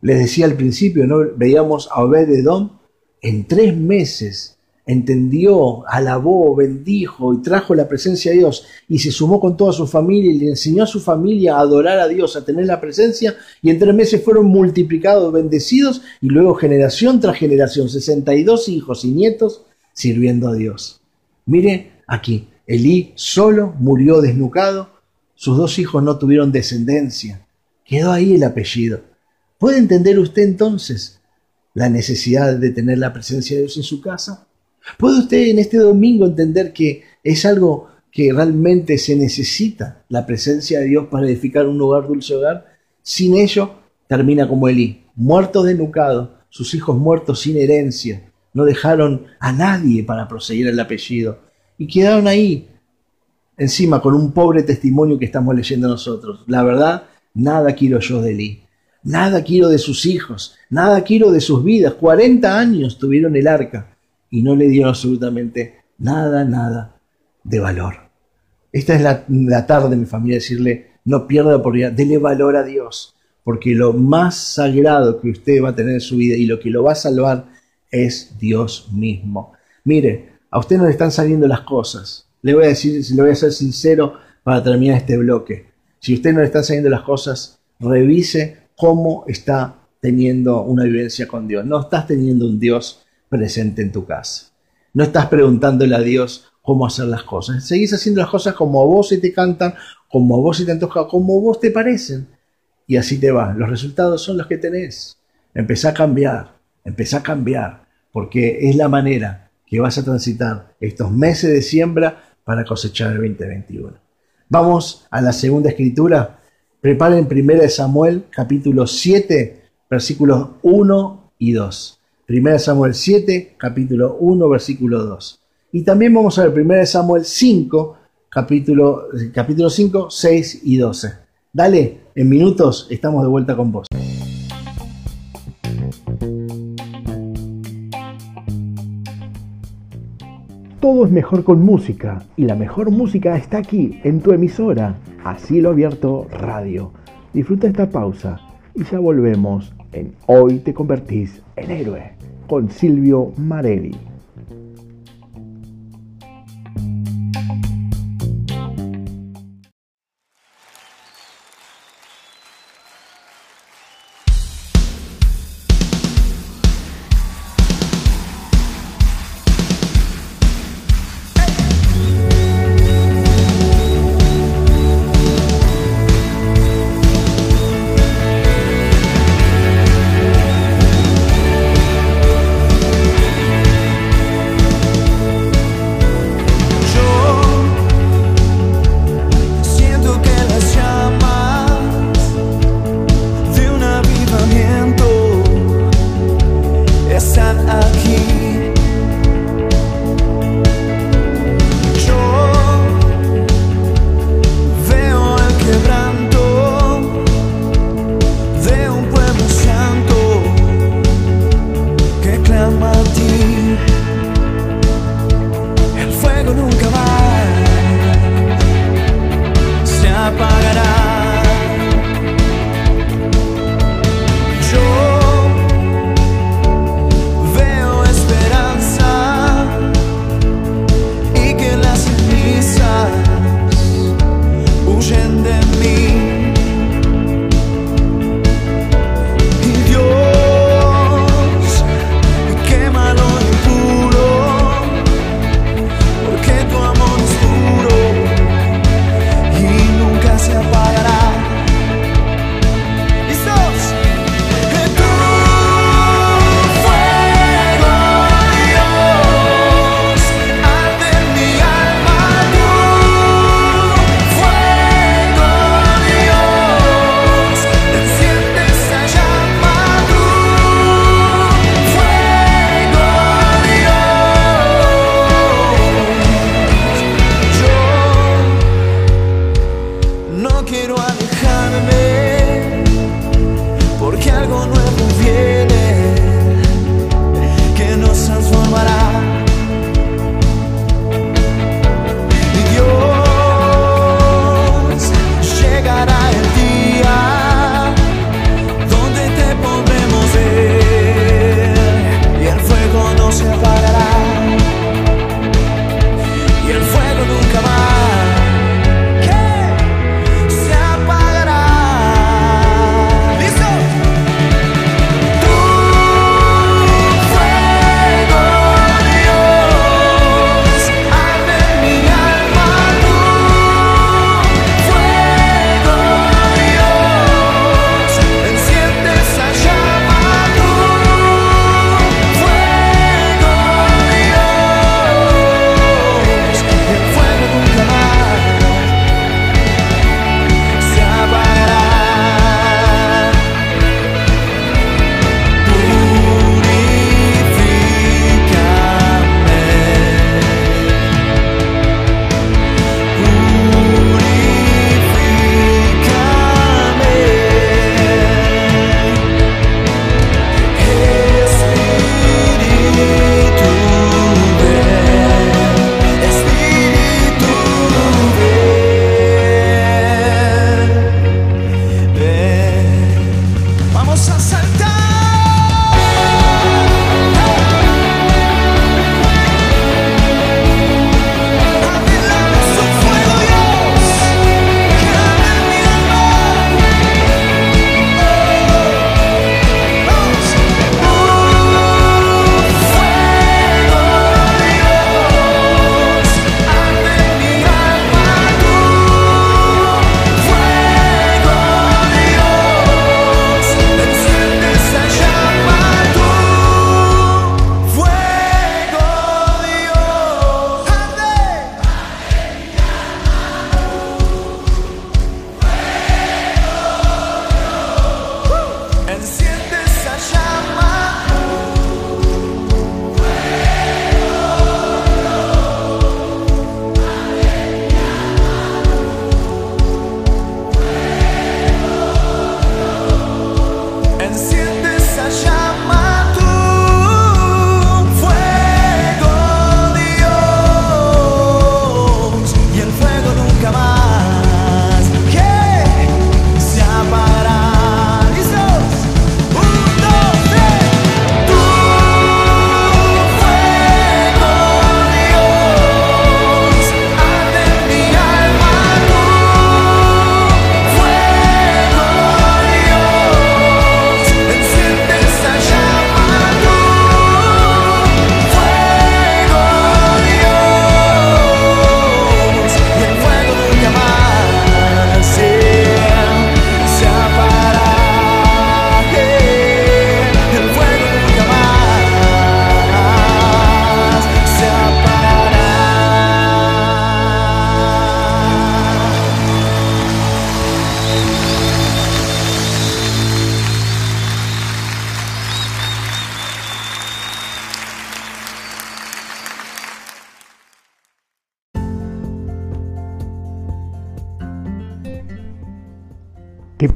Les decía al principio, ¿no? Veíamos a Obed-Edom en tres meses entendió, alabó, bendijo y trajo la presencia de Dios y se sumó con toda su familia y le enseñó a su familia a adorar a Dios, a tener la presencia y en tres meses fueron multiplicados, bendecidos y luego generación tras generación, 62 hijos y nietos sirviendo a Dios. Mire aquí, Elí solo murió desnucado, sus dos hijos no tuvieron descendencia, quedó ahí el apellido. ¿Puede entender usted entonces la necesidad de tener la presencia de Dios en su casa? ¿Puede usted en este domingo entender que es algo que realmente se necesita la presencia de Dios para edificar un hogar, dulce hogar? Sin ello, termina como Elí, muerto desnucado, sus hijos muertos sin herencia, no dejaron a nadie para proseguir el apellido y quedaron ahí, encima con un pobre testimonio que estamos leyendo nosotros. La verdad, nada quiero yo de Elí, nada quiero de sus hijos, nada quiero de sus vidas. 40 años tuvieron el arca y no le dieron absolutamente nada, nada de valor. Esta es la, tarde, mi familia, decirle, no pierda la oportunidad, dele valor a Dios, porque lo más sagrado que usted va a tener en su vida y lo que lo va a salvar es Dios mismo. Mire, a usted no le están saliendo las cosas. Le voy a decir, le voy a ser sincero para terminar este bloque. Si usted no le están saliendo las cosas, revise cómo está teniendo una vivencia con Dios, no estás teniendo un Dios presente en tu casa. No estás preguntándole a Dios cómo hacer las cosas. Seguís haciendo las cosas como a vos se te cantan, como a vos se te antoja, como a vos te parecen. Y así te va. Los resultados son los que tenés. Empezá a cambiar, empezá a cambiar, porque es la manera que vas a transitar estos meses de siembra para cosechar el 2021. Vamos a la segunda escritura. Preparen 1 Samuel capítulo 7, versículos 1 y 2. 1 Samuel 7, capítulo 1, versículo 2. Y también vamos a ver 1 Samuel 5, capítulo, capítulo 5, 6 y 12. Dale, en minutos estamos de vuelta con vos. Todo es mejor con música y la mejor música está aquí en tu emisora, a cielo abierto radio. Disfruta esta pausa y ya volvemos en Hoy te convertís en héroe con Silvio Marelli.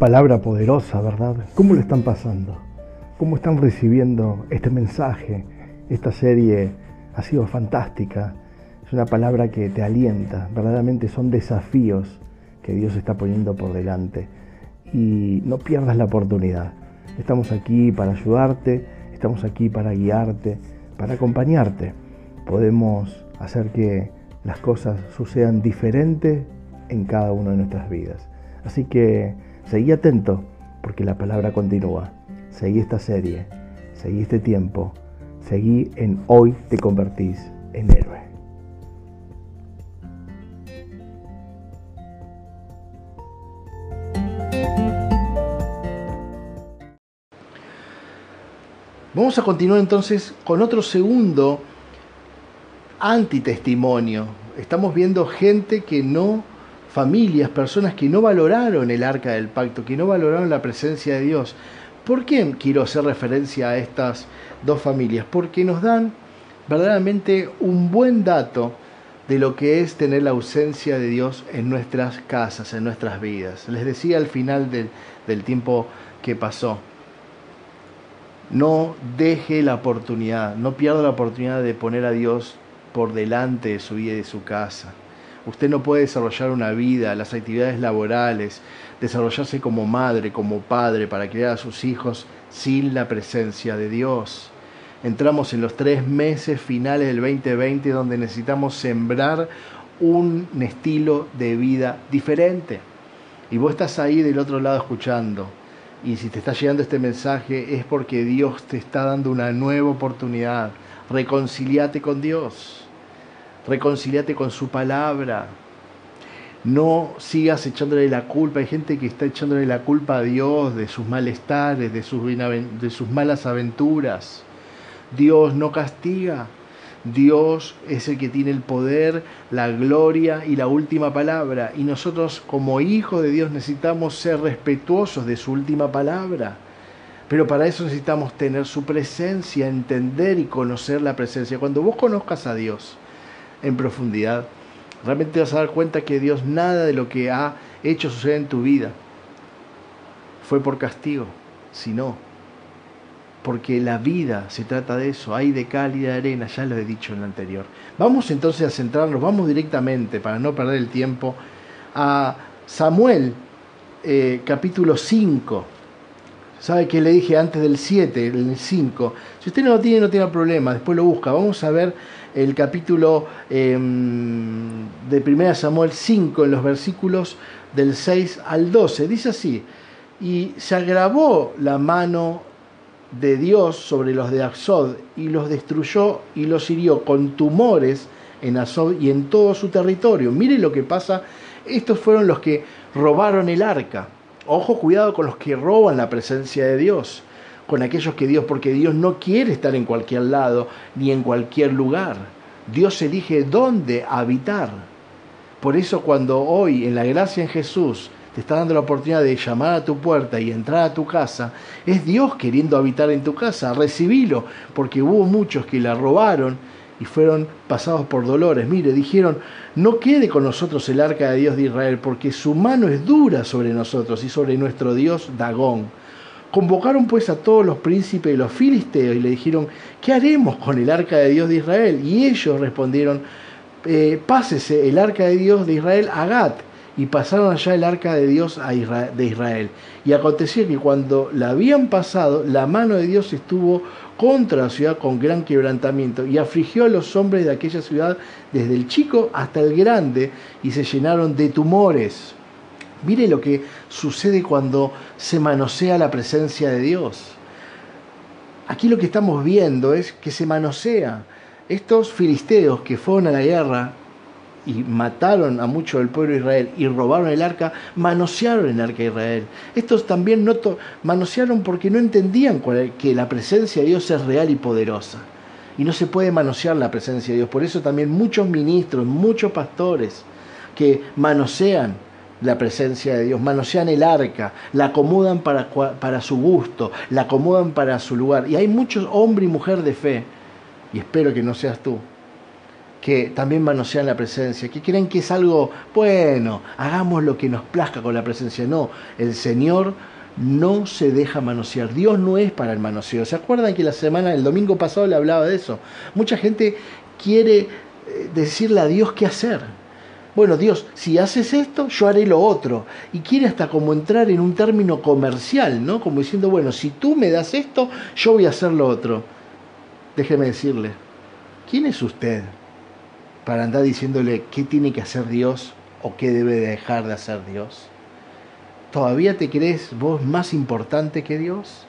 Palabra poderosa, ¿verdad? ¿Cómo lo están pasando? ¿Cómo están recibiendo este mensaje? Esta serie ha sido fantástica. Es una palabra que te alienta. Verdaderamente son desafíos que Dios está poniendo por delante. Y no pierdas la oportunidad. Estamos aquí para ayudarte, estamos aquí para guiarte, para acompañarte. Podemos hacer que las cosas sucedan diferentes en cada una de nuestras vidas. Así que seguí atento porque la palabra continúa. Seguí esta serie, seguí este tiempo, seguí en hoy te convertís en héroe. Vamos a continuar entonces con otro segundo antitestimonio. Estamos viendo gente que no, familias, personas que no valoraron el arca del pacto, que no valoraron la presencia de Dios. ¿Por qué quiero hacer referencia a estas dos familias? Porque nos dan verdaderamente un buen dato de lo que es tener la ausencia de Dios en nuestras casas, en nuestras vidas. Les decía al final del, del tiempo que pasó, no deje la oportunidad, no pierda la oportunidad de poner a Dios por delante de su vida y de su casa. Usted no puede desarrollar una vida, las actividades laborales, desarrollarse como madre, como padre, para criar a sus hijos sin la presencia de Dios. Entramos en los tres meses finales del 2020 donde necesitamos sembrar un estilo de vida diferente. Y vos estás ahí del otro lado escuchando. Y si te está llegando este mensaje es porque Dios te está dando una nueva oportunidad. Reconciliate con Dios reconciliate con su palabra. No sigas echándole la culpa. Hay gente que está echándole la culpa a Dios de sus malestares, de sus, de sus malas aventuras. Dios no castiga. Dios es el que tiene el poder, la gloria y la última palabra. Y nosotros como hijos de Dios necesitamos ser respetuosos de su última palabra. Pero para eso necesitamos tener su presencia, entender y conocer la presencia. Cuando vos conozcas a Dios, en profundidad, realmente te vas a dar cuenta que Dios nada de lo que ha hecho suceder en tu vida fue por castigo, sino porque la vida se trata de eso, hay de cal y de arena, ya lo he dicho en lo anterior. Vamos entonces a centrarnos, vamos directamente, para no perder el tiempo, a Samuel eh, capítulo 5. ¿Sabe que le dije antes del 7, el 5? Si usted no lo tiene, no tiene problema, después lo busca. Vamos a ver el capítulo eh, de 1 Samuel 5, en los versículos del 6 al 12. Dice así, y se agravó la mano de Dios sobre los de Axod y los destruyó y los hirió con tumores en Azod y en todo su territorio. Mire lo que pasa, estos fueron los que robaron el arca. Ojo, cuidado con los que roban la presencia de Dios, con aquellos que Dios, porque Dios no quiere estar en cualquier lado ni en cualquier lugar. Dios elige dónde habitar. Por eso cuando hoy en la gracia en Jesús te está dando la oportunidad de llamar a tu puerta y entrar a tu casa, es Dios queriendo habitar en tu casa. Recibilo, porque hubo muchos que la robaron y fueron pasados por dolores. Mire, dijeron, no quede con nosotros el arca de Dios de Israel, porque su mano es dura sobre nosotros y sobre nuestro Dios Dagón. Convocaron pues a todos los príncipes de los filisteos y le dijeron, ¿qué haremos con el arca de Dios de Israel? Y ellos respondieron, eh, pásese el arca de Dios de Israel a Gat. Y pasaron allá el arca de Dios a Israel, de Israel. Y aconteció que cuando la habían pasado, la mano de Dios estuvo contra la ciudad con gran quebrantamiento y afligió a los hombres de aquella ciudad desde el chico hasta el grande y se llenaron de tumores. Mire lo que sucede cuando se manosea la presencia de Dios. Aquí lo que estamos viendo es que se manosea. Estos filisteos que fueron a la guerra y mataron a mucho del pueblo de Israel y robaron el arca, manosearon el arca de Israel. Estos también no manosearon porque no entendían que la presencia de Dios es real y poderosa. Y no se puede manosear la presencia de Dios. Por eso también muchos ministros, muchos pastores que manosean la presencia de Dios, manosean el arca, la acomodan para, para su gusto, la acomodan para su lugar. Y hay muchos hombre y mujer de fe, y espero que no seas tú, que también manosean la presencia, que creen que es algo bueno, hagamos lo que nos plazca con la presencia. No, el Señor no se deja manosear. Dios no es para el manoseo. ¿Se acuerdan que la semana, el domingo pasado le hablaba de eso? Mucha gente quiere eh, decirle a Dios qué hacer. Bueno, Dios, si haces esto, yo haré lo otro. Y quiere hasta como entrar en un término comercial, ¿no? Como diciendo, bueno, si tú me das esto, yo voy a hacer lo otro. Déjeme decirle, ¿quién es usted para andar diciéndole qué tiene que hacer Dios o qué debe dejar de hacer Dios? ¿Todavía te crees vos más importante que Dios?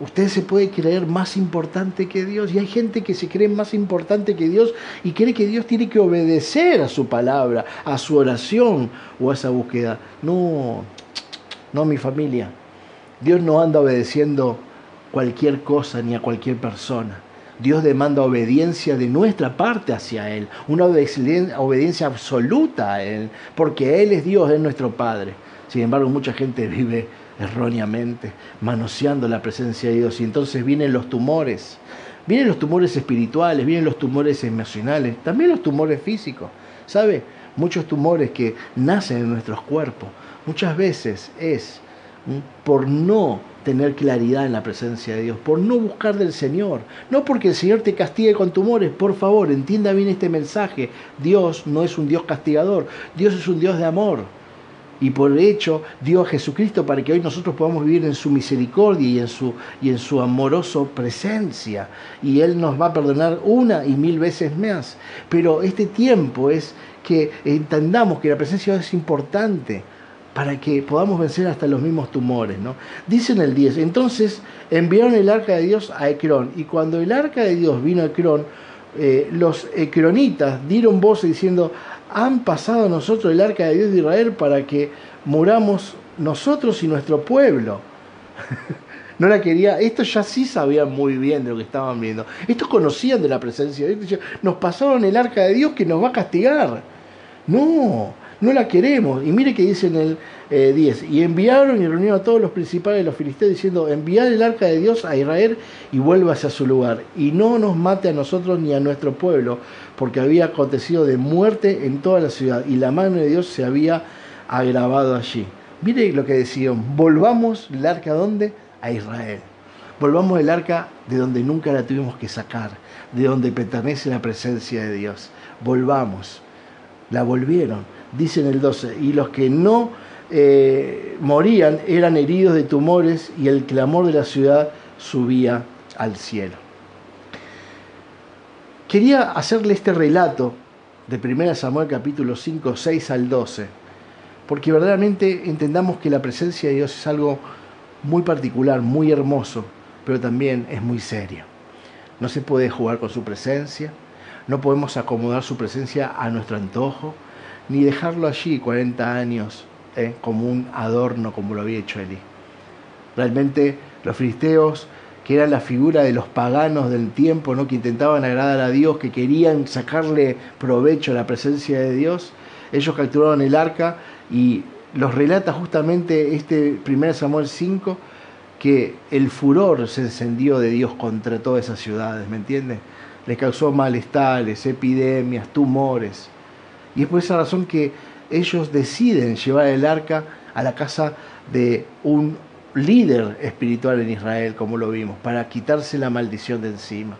Usted se puede creer más importante que Dios y hay gente que se cree más importante que Dios y cree que Dios tiene que obedecer a su palabra, a su oración o a esa búsqueda. No, no mi familia. Dios no anda obedeciendo cualquier cosa ni a cualquier persona. Dios demanda obediencia de nuestra parte hacia Él, una obediencia, absoluta a Él, porque Él es Dios, es nuestro Padre. Sin embargo, mucha gente vive erróneamente, manoseando la presencia de Dios. Y entonces vienen los tumores, vienen los tumores espirituales, vienen los tumores emocionales, también los tumores físicos. ¿Sabe? Muchos tumores que nacen en nuestros cuerpos, muchas veces es ¿m? por no tener claridad en la presencia de Dios, por no buscar del Señor, no porque el Señor te castigue con tumores, por favor, entienda bien este mensaje, Dios no es un Dios castigador, Dios es un Dios de amor. Y por hecho dio a Jesucristo para que hoy nosotros podamos vivir en su misericordia y en su, y en su amoroso presencia. Y Él nos va a perdonar una y mil veces más. Pero este tiempo es que entendamos que la presencia de Dios es importante para que podamos vencer hasta los mismos tumores. ¿no? Dice en el 10, entonces enviaron el arca de Dios a Ecrón. Y cuando el arca de Dios vino a Ecrón, eh, los ecronitas dieron voces diciendo, han pasado a nosotros el arca de Dios de Israel para que muramos nosotros y nuestro pueblo. no la quería, estos ya sí sabían muy bien de lo que estaban viendo. Estos conocían de la presencia de Dios. Nos pasaron el arca de Dios que nos va a castigar. No, no la queremos. Y mire que dice en el eh, 10, y enviaron y reunieron a todos los principales de los filisteos diciendo, enviad el arca de Dios a Israel y vuélvase a su lugar, y no nos mate a nosotros ni a nuestro pueblo, porque había acontecido de muerte en toda la ciudad, y la mano de Dios se había agravado allí. Mire lo que decían, volvamos el arca a dónde? A Israel. Volvamos el arca de donde nunca la tuvimos que sacar, de donde pertenece la presencia de Dios. Volvamos. La volvieron. Dice en el 12, y los que no eh, morían eran heridos de tumores y el clamor de la ciudad subía al cielo. Quería hacerle este relato de 1 Samuel capítulo 5, 6 al 12, porque verdaderamente entendamos que la presencia de Dios es algo muy particular, muy hermoso, pero también es muy serio. No se puede jugar con su presencia, no podemos acomodar su presencia a nuestro antojo, ni dejarlo allí 40 años eh, como un adorno como lo había hecho Eli. Realmente los filisteos, que eran la figura de los paganos del tiempo, ¿no? que intentaban agradar a Dios, que querían sacarle provecho a la presencia de Dios, ellos capturaron el arca y los relata justamente este 1 Samuel 5, que el furor se encendió de Dios contra todas esas ciudades, ¿me entiendes? Les causó malestares, epidemias, tumores. Y es por esa razón que ellos deciden llevar el arca a la casa de un líder espiritual en Israel, como lo vimos, para quitarse la maldición de encima.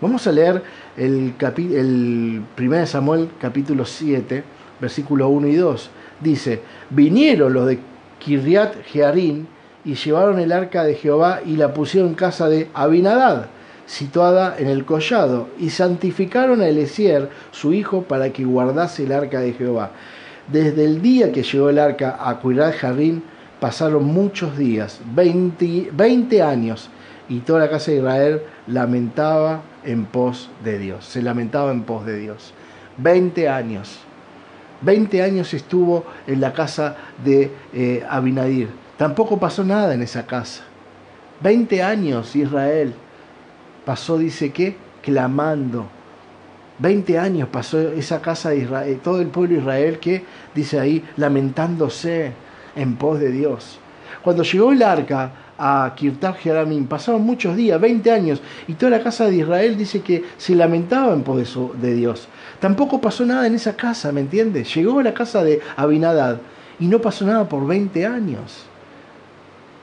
Vamos a leer el, el 1 Samuel capítulo 7, versículo 1 y 2. Dice, vinieron los de Kirriat Jearim y llevaron el arca de Jehová y la pusieron en casa de Abinadad, situada en el collado, y santificaron a Eliezer, su hijo, para que guardase el arca de Jehová. Desde el día que llegó el arca a Kirriat Jearim, pasaron muchos días, 20, 20 años, y toda la casa de Israel lamentaba en pos de Dios, se lamentaba en pos de Dios. 20 años. 20 años estuvo en la casa de eh, Abinadir. Tampoco pasó nada en esa casa. 20 años Israel pasó, dice que, clamando. 20 años pasó esa casa de Israel, todo el pueblo de Israel que, dice ahí, lamentándose en pos de Dios. Cuando llegó el arca a Kirtat Jeramim. Pasaron muchos días, 20 años, y toda la casa de Israel dice que se lamentaba en pos de, de Dios. Tampoco pasó nada en esa casa, ¿me entiendes? Llegó a la casa de Abinadad y no pasó nada por 20 años.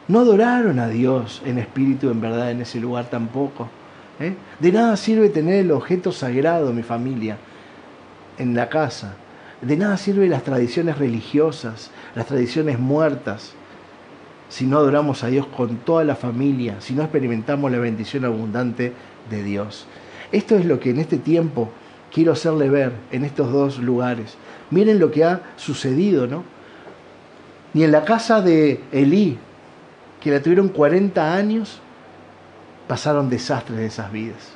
No adoraron a Dios en espíritu, en verdad, en ese lugar tampoco. ¿Eh? De nada sirve tener el objeto sagrado, mi familia, en la casa. De nada sirven las tradiciones religiosas, las tradiciones muertas, si no adoramos a Dios con toda la familia, si no experimentamos la bendición abundante de Dios. Esto es lo que en este tiempo quiero hacerle ver en estos dos lugares. Miren lo que ha sucedido, ¿no? Ni en la casa de Elí, que la tuvieron 40 años, pasaron desastres de esas vidas.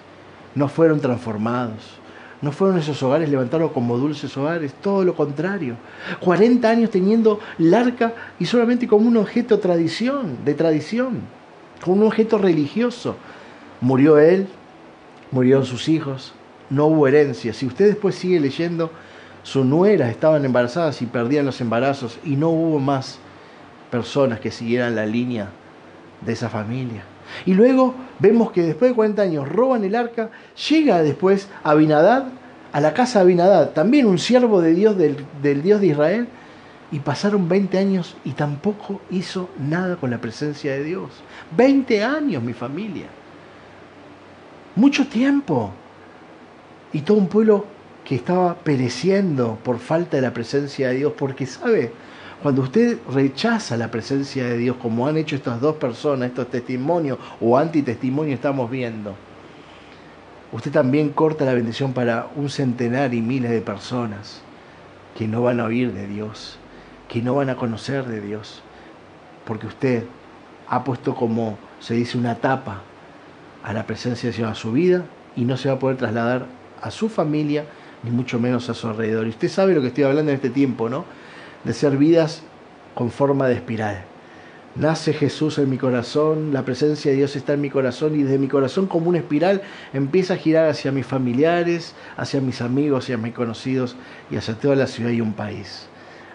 No fueron transformados. No fueron esos hogares levantados como dulces hogares, todo lo contrario. 40 años teniendo el arca y solamente como un objeto tradición, de tradición, como un objeto religioso. Murió él, murieron sus hijos, no hubo herencia. Si usted después sigue leyendo, sus nueras estaban embarazadas y perdían los embarazos y no hubo más personas que siguieran la línea de esa familia. Y luego vemos que después de 40 años roban el arca, llega después Abinadad a la casa de Abinadad, también un siervo de Dios, del, del Dios de Israel, y pasaron 20 años y tampoco hizo nada con la presencia de Dios. 20 años, mi familia. Mucho tiempo. Y todo un pueblo que estaba pereciendo por falta de la presencia de Dios, porque sabe, cuando usted rechaza la presencia de Dios, como han hecho estas dos personas, estos testimonios o antitestimonios estamos viendo, usted también corta la bendición para un centenar y miles de personas que no van a oír de Dios, que no van a conocer de Dios, porque usted ha puesto como se dice una tapa a la presencia de Dios a su vida y no se va a poder trasladar a su familia ni mucho menos a su alrededor. Y usted sabe lo que estoy hablando en este tiempo, ¿no? De ser vidas con forma de espiral. Nace Jesús en mi corazón, la presencia de Dios está en mi corazón y desde mi corazón como una espiral empieza a girar hacia mis familiares, hacia mis amigos, hacia mis conocidos y hacia toda la ciudad y un país.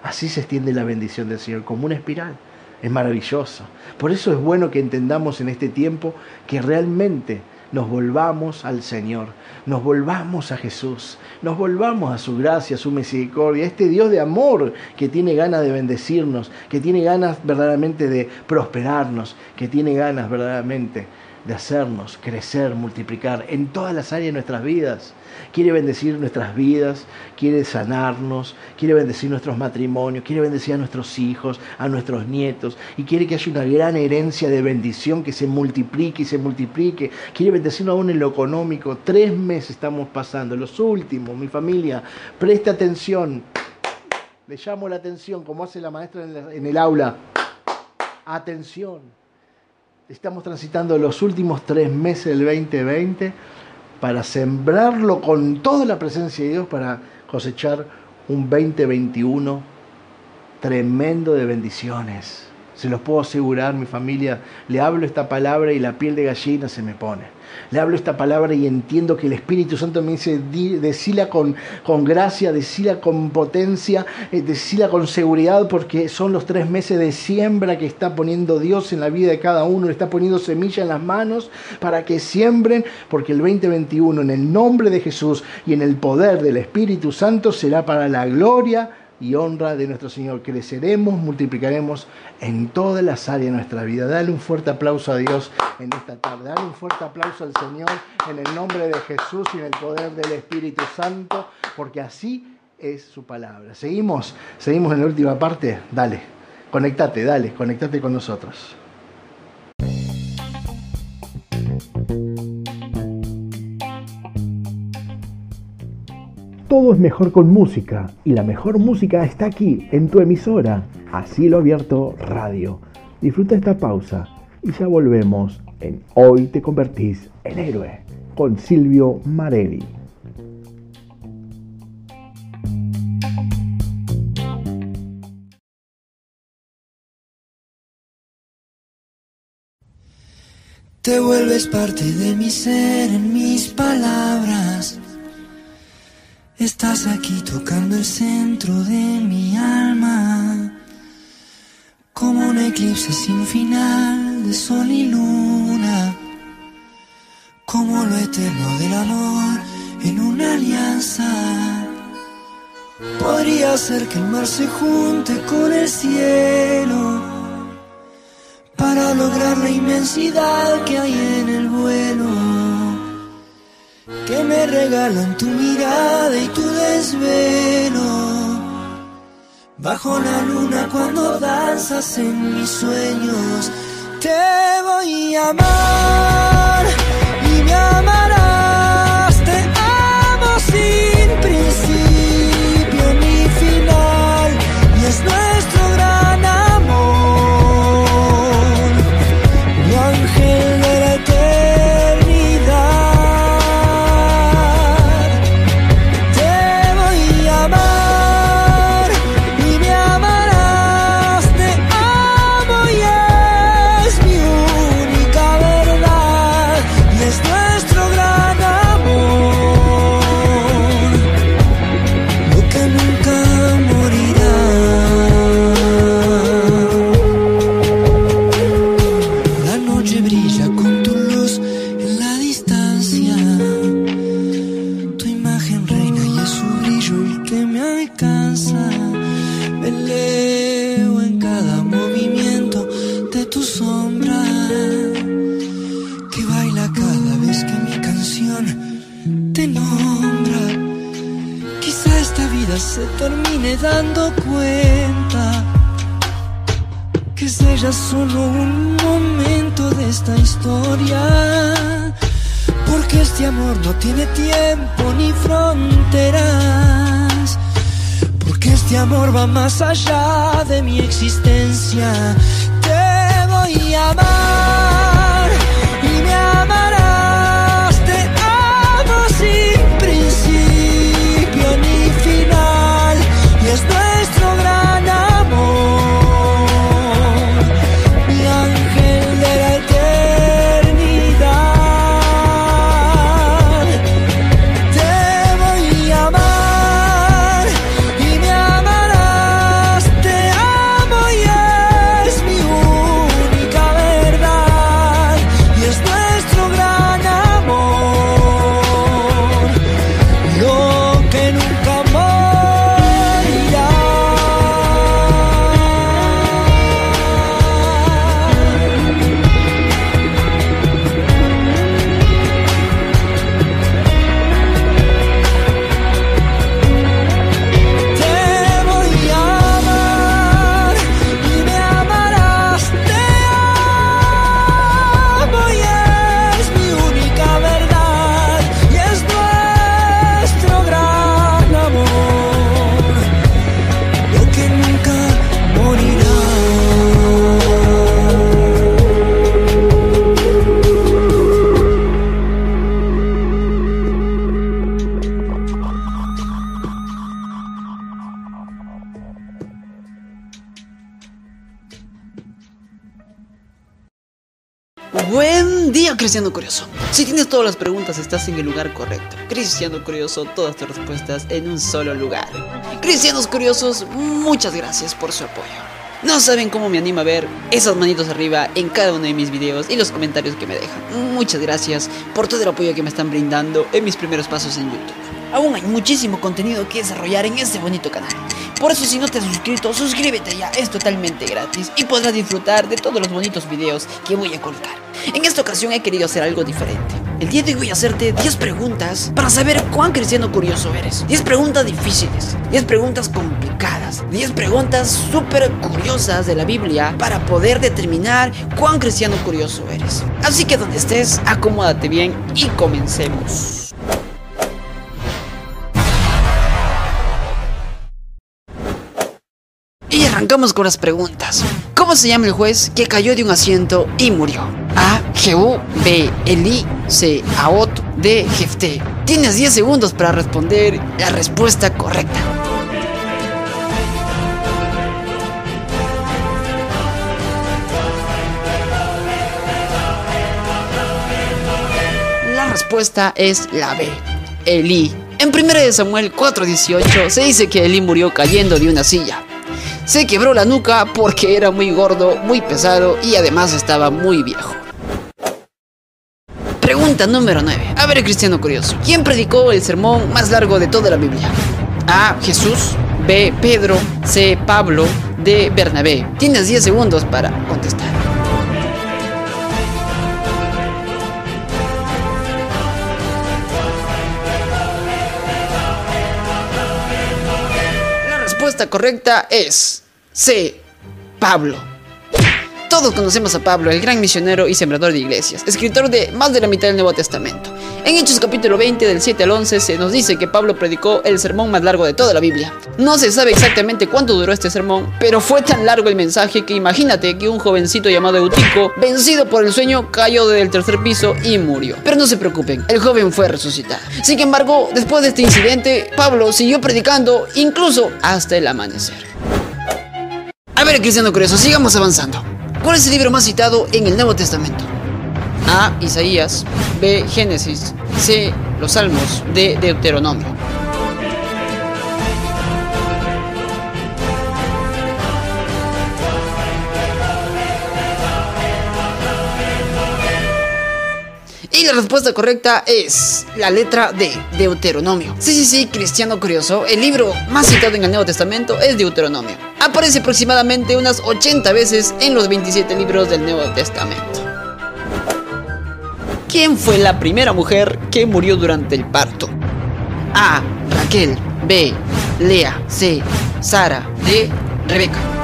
Así se extiende la bendición del Señor, como una espiral. Es maravilloso. Por eso es bueno que entendamos en este tiempo que realmente nos volvamos al Señor, nos volvamos a Jesús, nos volvamos a su gracia, a su misericordia, a este Dios de amor que tiene ganas de bendecirnos, que tiene ganas verdaderamente de prosperarnos, que tiene ganas verdaderamente de hacernos crecer, multiplicar en todas las áreas de nuestras vidas. Quiere bendecir nuestras vidas, quiere sanarnos, quiere bendecir nuestros matrimonios, quiere bendecir a nuestros hijos, a nuestros nietos y quiere que haya una gran herencia de bendición que se multiplique y se multiplique. Quiere bendecirnos aún en lo económico. Tres meses estamos pasando, los últimos, mi familia. Preste atención. Le llamo la atención, como hace la maestra en el aula. Atención. Estamos transitando los últimos tres meses del 2020 para sembrarlo con toda la presencia de Dios para cosechar un 2021 tremendo de bendiciones. Se los puedo asegurar, mi familia, le hablo esta palabra y la piel de gallina se me pone. Le hablo esta palabra y entiendo que el Espíritu Santo me dice, "Di- decila con, con gracia, decila con potencia, eh, decila con seguridad, porque son los tres meses de siembra que está poniendo Dios en la vida de cada uno, le está poniendo semilla en las manos para que siembren, porque el 2021 en el nombre de Jesús y en el poder del Espíritu Santo será para la gloria y honra de nuestro Señor. Creceremos, multiplicaremos en todas las áreas de nuestra vida. Dale un fuerte aplauso a Dios en esta tarde. Dale un fuerte aplauso al Señor en el nombre de Jesús y en el poder del Espíritu Santo, porque así es su palabra. Seguimos, seguimos en la última parte. Dale, conectate, dale, conectate con nosotros. Todo es mejor con música y la mejor música está aquí en tu emisora, Así lo abierto radio. Disfruta esta pausa y ya volvemos en Hoy te convertís en héroe con Silvio Marelli. Te vuelves parte de mi ser en mis palabras. Estás aquí tocando el centro de mi alma. Como un eclipse sin final de sol y luna, como lo eterno del amor en una alianza. Podría ser que el mar se junte con el cielo para lograr la inmensidad que hay en el vuelo que me regalan tu mirada y tu desvelo. Bajo la luna cuando danzas en mis sueños, te voy a amar y me amarás. Cristiano Curioso. Si tienes todas las preguntas, estás en el lugar correcto. Cristiano Curioso, todas tus respuestas en un solo lugar. Cristianos Curiosos, muchas gracias por su apoyo. No saben cómo me anima a ver esas manitos arriba en cada uno de mis videos y los comentarios que me dejan. Muchas gracias por todo el apoyo que me están brindando en mis primeros pasos en YouTube. Aún hay muchísimo contenido que desarrollar en este bonito canal. Por eso si no te has suscrito, suscríbete ya, es totalmente gratis y podrás disfrutar de todos los bonitos videos que voy a colocar. En esta ocasión he querido hacer algo diferente. El día de hoy voy a hacerte 10 preguntas para saber cuán cristiano curioso eres. 10 preguntas difíciles, 10 preguntas complicadas, 10 preguntas súper curiosas de la Biblia para poder determinar cuán cristiano curioso eres. Así que donde estés, acomódate bien y comencemos. Y arrancamos con las preguntas. ¿Cómo se llama el juez que cayó de un asiento y murió? A. Jehú. B. Elí. C. Aot. D. Jefté. Tienes 10 segundos para responder la respuesta correcta. La respuesta es la B. Elí. En 1 Samuel 4:18 se dice que Elí murió cayendo de una silla. se quebró la nuca porque era muy gordo, muy pesado y además estaba muy viejo. Número 9. A ver, Cristiano Curioso. ¿Quién predicó el sermón más largo de toda la Biblia? A. Jesús. B. Pedro. C. Pablo. D. Bernabé. Tienes 10 segundos para contestar. La respuesta correcta es C. Pablo. Todos conocemos a Pablo, el gran misionero y sembrador de iglesias, escritor de más de la mitad del Nuevo Testamento. En Hechos capítulo 20 del 7 al 11 se nos dice que Pablo predicó el sermón más largo de toda la Biblia. No se sabe exactamente cuánto duró este sermón, pero fue tan largo el mensaje que imagínate que un jovencito llamado Eutico, vencido por el sueño, cayó del tercer piso y murió. Pero no se preocupen, el joven fue resucitado. Sin embargo, después de este incidente, Pablo siguió predicando incluso hasta el amanecer. A ver, Cristiano Curioso, sigamos avanzando. ¿Cuál es el libro más citado en el Nuevo Testamento? A. Isaías. B. Génesis. C. Los Salmos. D. Deuteronomio. Y la respuesta correcta es la letra D, Deuteronomio. Sí, sí, sí, cristiano curioso, el libro más citado en el Nuevo Testamento es Deuteronomio. Aparece aproximadamente unas 80 veces en los 27 libros del Nuevo Testamento. ¿Quién fue la primera mujer que murió durante el parto? A. Raquel. B. Lea. C. Sara. D. Rebeca.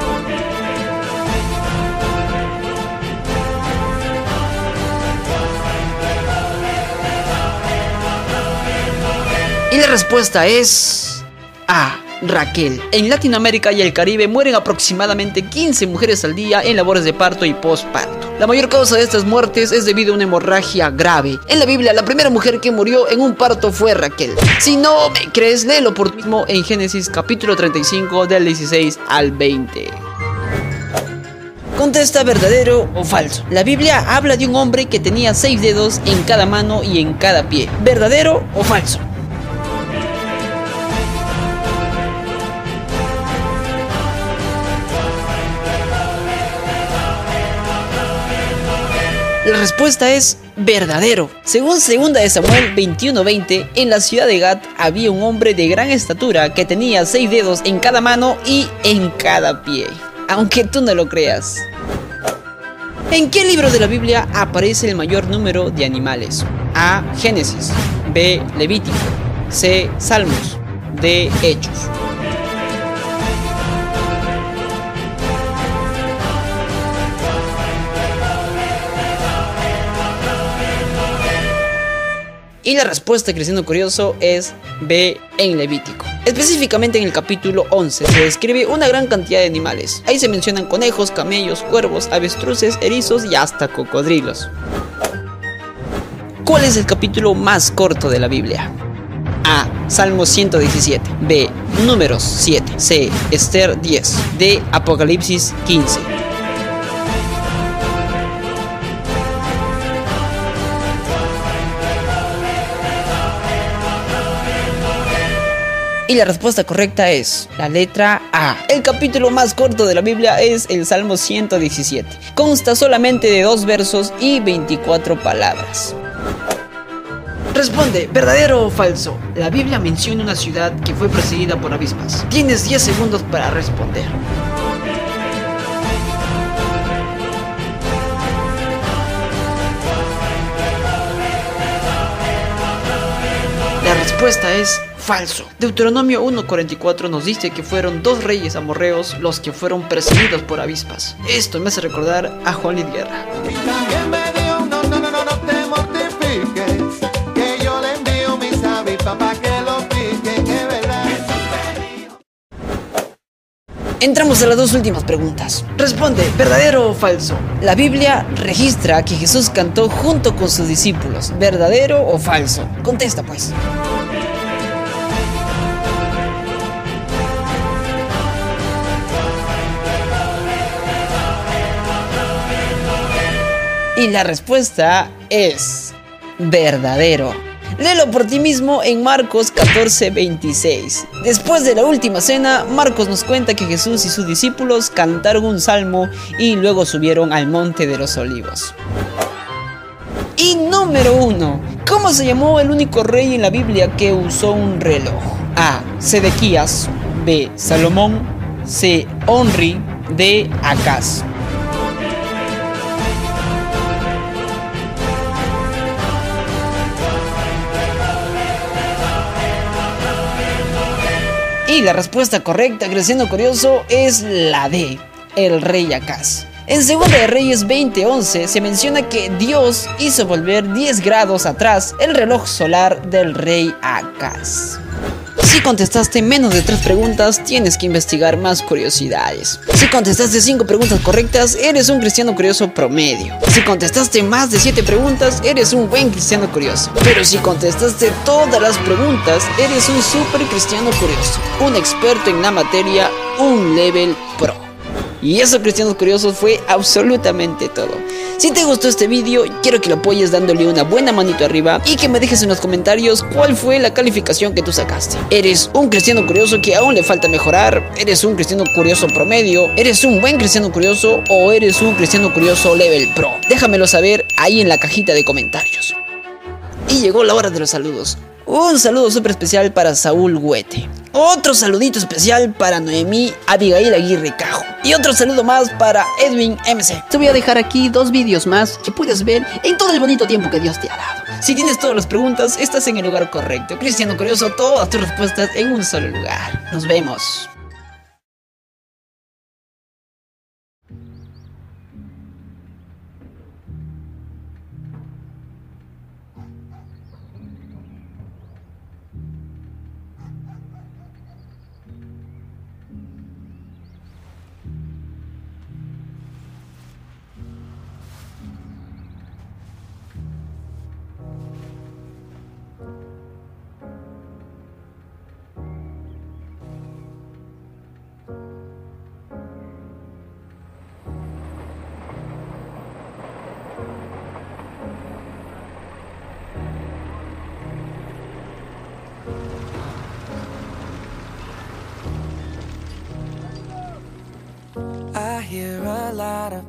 Y la respuesta es A. Raquel. En Latinoamérica y el Caribe mueren aproximadamente 15 mujeres al día en labores de parto y postparto. La mayor causa de estas muertes es debido a una hemorragia grave. En la Biblia, la primera mujer que murió en un parto fue Raquel. Si no me crees, léelo por ti mismo en Génesis capítulo 35 del 16 al 20. Contesta verdadero o falso. La Biblia habla de un hombre que tenía seis dedos en cada mano y en cada pie. ¿Verdadero o falso? La respuesta es verdadero. Según 2 de Samuel 21:20, en la ciudad de Gat había un hombre de gran estatura que tenía seis dedos en cada mano y en cada pie. Aunque tú no lo creas. ¿En qué libro de la Biblia aparece el mayor número de animales? A. Génesis. B. Levítico. C. Salmos. D. Hechos. Y la respuesta, Cristiano Curioso, es B en Levítico. Específicamente en el capítulo 11 se describe una gran cantidad de animales. Ahí se mencionan conejos, camellos, cuervos, avestruces, erizos y hasta cocodrilos. ¿Cuál es el capítulo más corto de la Biblia? A. Salmo 117. B. Números 7. C. Esther 10. D. Apocalipsis 15. Y la respuesta correcta es la letra A. El capítulo más corto de la Biblia es el Salmo 117. Consta solamente de dos versos y 24 palabras. Responde, ¿verdadero o falso? La Biblia menciona una ciudad que fue precedida por avispas. Tienes 10 segundos para responder. La respuesta es falso. Deuteronomio 1.44 nos dice que fueron dos reyes amorreos los que fueron perseguidos por avispas. Esto me hace recordar a Juan Luis Guerra. También me dijo, no, no, no, no, no te mortifiques, que yo le envío mis avispas para que lo piquen, es verdad. Entramos a las dos últimas preguntas. Responde, ¿verdadero o falso? La Biblia registra que Jesús cantó junto con sus discípulos. ¿Verdadero o falso? Contesta pues. Y la respuesta es verdadero. Léelo por ti mismo en Marcos 14:26. Después de la última cena, Marcos nos cuenta que Jesús y sus discípulos cantaron un salmo y luego subieron al monte de los olivos. Y número 1. ¿Cómo se llamó el único rey en la Biblia que usó un reloj? A. Sedequías. B. Salomón. C. Onri. D. Acaz. La respuesta correcta, creciendo curioso, es la D, el rey Acaz. En Segunda de Reyes 20:11 se menciona que Dios hizo volver 10 grados atrás el reloj solar del rey Acaz. Si contestaste menos de 3 preguntas, tienes que investigar más curiosidades. Si contestaste 5 preguntas correctas, eres un cristiano curioso promedio. Si contestaste más de 7 preguntas, eres un buen cristiano curioso. Pero si contestaste todas las preguntas, eres un super cristiano curioso, un experto en la materia, un level pro. Y eso, cristianos curiosos, fue absolutamente todo. Si te gustó este vídeo, quiero que lo apoyes dándole una buena manito arriba y que me dejes en los comentarios cuál fue la calificación que tú sacaste. ¿Eres un cristiano curioso que aún le falta mejorar? ¿Eres un cristiano curioso promedio? ¿Eres un buen cristiano curioso o eres un cristiano curioso level pro? Déjamelo saber ahí en la cajita de comentarios. Y llegó la hora de los saludos. Un saludo súper especial para Saúl Huete. Otro saludito especial para Noemí Abigail Aguirre Cajo. Y otro saludo más para Edwin MC. Te voy a dejar aquí dos vídeos más que puedes ver en todo el bonito tiempo que Dios te ha dado. Si tienes todas las preguntas, estás en el lugar correcto. Cristiano Curioso, todas tus respuestas en un solo lugar. Nos vemos.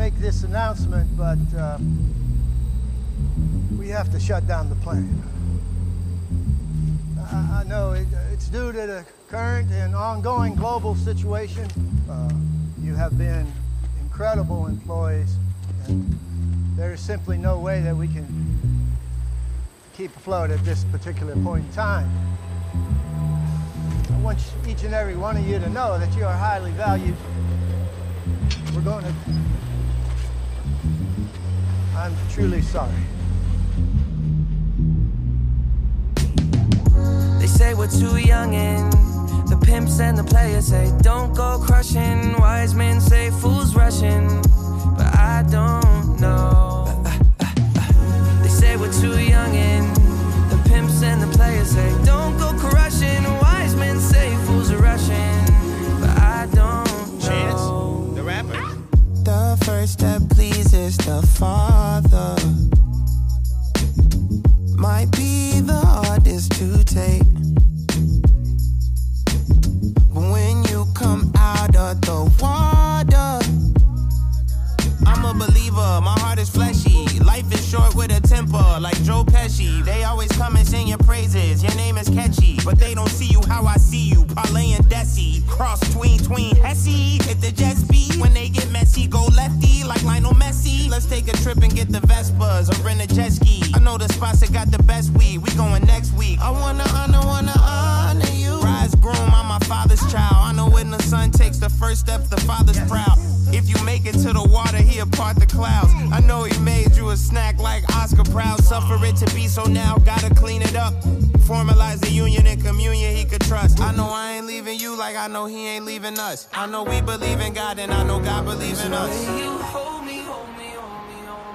make this announcement, but uh, we have to shut down the plant. I, I know it, it's due to the current and ongoing global situation. Uh, you have been incredible employees, and there is simply no way that we can keep afloat at this particular point in time. I want each and every one of you to know that you are highly valued. We're going to. I'm truly sorry. They say we're too young and the pimps and the players say don't go crushing. Wise men say fools rushing, but I don't know. They say we're too young and the pimps and the players say don't go crushing. the first that pleases the Father. Might be the hardest to take. But when you come out of the water, I'm a believer, my heart is fleshy, life is short with a temper, like Joe Pesci. They always come and sing your praises. Your name is catchy, but they don't see you how I see you. Parlay and Desi, cross tween tween Hesse. Hit the jet speed when they get messy. Go lefty like Lionel Messi. Let's take a trip and get the Vespas or rent a jet ski. I know the spots that got the best weed. We going next week. I wanna honor, wanna honor you. Rise groom, I'm my father's child. I know when the son takes the first step, the father's proud. If you make it to the water, he'll part the clouds. I know he made a snack like Oscar Proud. Suffer it to be so now, gotta clean it up. Formalize the union and communion he could trust. I know I ain't leaving you like I know he ain't leaving us. I know we believe in God and I know God believes in us.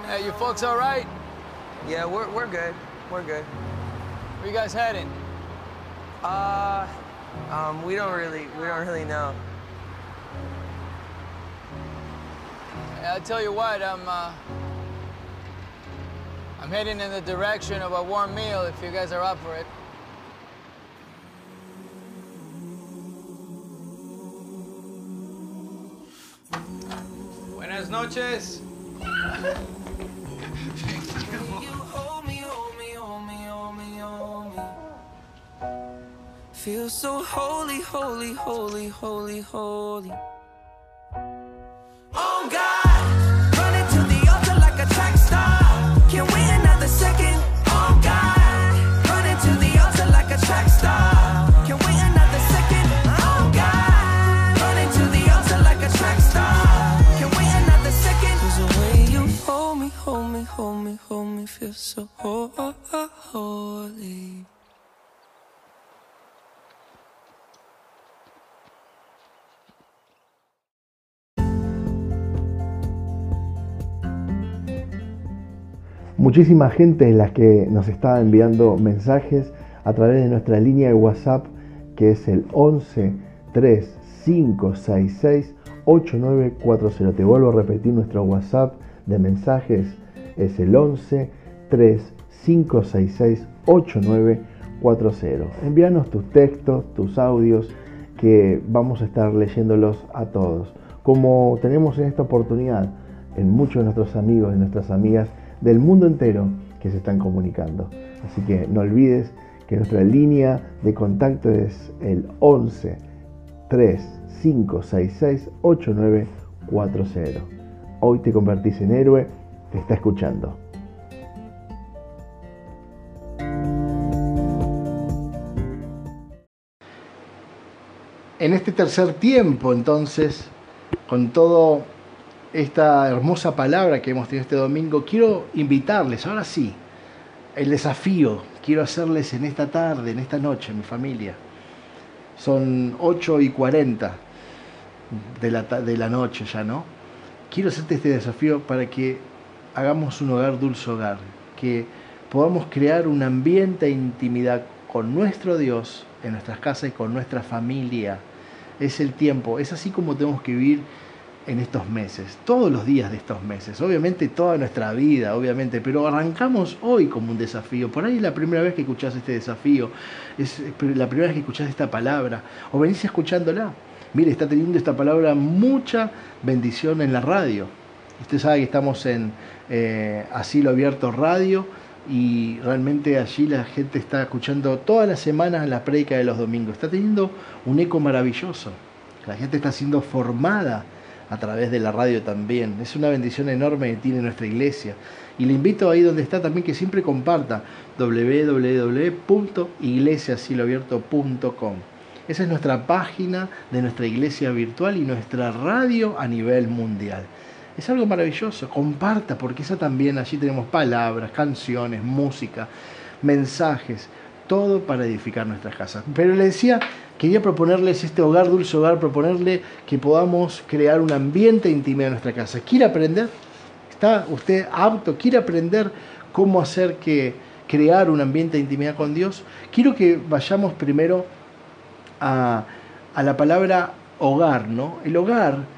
Hey, you folks all right? Yeah, we're, we're good. We're good. Where you guys heading? Uh, um, we don't really, we don't really know. I'll tell you what, I'm, uh, I'm heading in the direction of a warm meal if you guys are up for it. Buenas noches. Feel so holy, holy, holy, holy, holy. Oh God, feel so ho- ho- ho- holy. Muchísima gente en la que nos está enviando mensajes a través de nuestra línea de WhatsApp que es el 11 3 566 8940. Te vuelvo a repetir nuestro WhatsApp de mensajes es el 11 3 566 8940. Envíanos tus textos, tus audios que vamos a estar leyéndolos a todos. Como tenemos en esta oportunidad en muchos de nuestros amigos y nuestras amigas del mundo entero que se están comunicando. Así que no olvides que nuestra línea de contacto es el 11 3 566 8940. Hoy te convertís en héroe, te está escuchando. En este tercer tiempo, entonces, con todo esta hermosa palabra que hemos tenido este domingo, quiero invitarles, ahora sí, el desafío quiero hacerles en esta tarde, en esta noche, mi familia. Son 8 y 40 de la, de la noche ya, ¿no? Quiero hacerte este desafío para que hagamos un hogar dulce hogar, que podamos crear un ambiente de intimidad con nuestro Dios en nuestras casas y con nuestra familia. Es el tiempo, es así como tenemos que vivir en estos meses, todos los días de estos meses, obviamente toda nuestra vida, obviamente, pero arrancamos hoy como un desafío. Por ahí es la primera vez que escuchás este desafío, es la primera vez que escuchás esta palabra, o venís escuchándola. Mire, está teniendo esta palabra mucha bendición en la radio. Usted sabe que estamos en eh, Asilo Abierto Radio y realmente allí la gente está escuchando todas las semanas la predica de los domingos. Está teniendo un eco maravilloso. La gente está siendo formada a través de la radio también. Es una bendición enorme que tiene nuestra iglesia. Y le invito ahí donde está también que siempre comparta www.iglesiasiloabierto.com. Esa es nuestra página de nuestra iglesia virtual y nuestra radio a nivel mundial. Es algo maravilloso, comparta, porque esa también, allí tenemos palabras, canciones, música, mensajes, todo para edificar nuestras casas. Pero le decía, quería proponerles este hogar, dulce hogar, proponerle que podamos crear un ambiente intimidad en nuestra casa. ¿Quiere aprender? ¿Está usted apto? ¿Quiere aprender cómo hacer que crear un ambiente de intimidad con Dios? Quiero que vayamos primero a, a la palabra hogar, ¿no? El hogar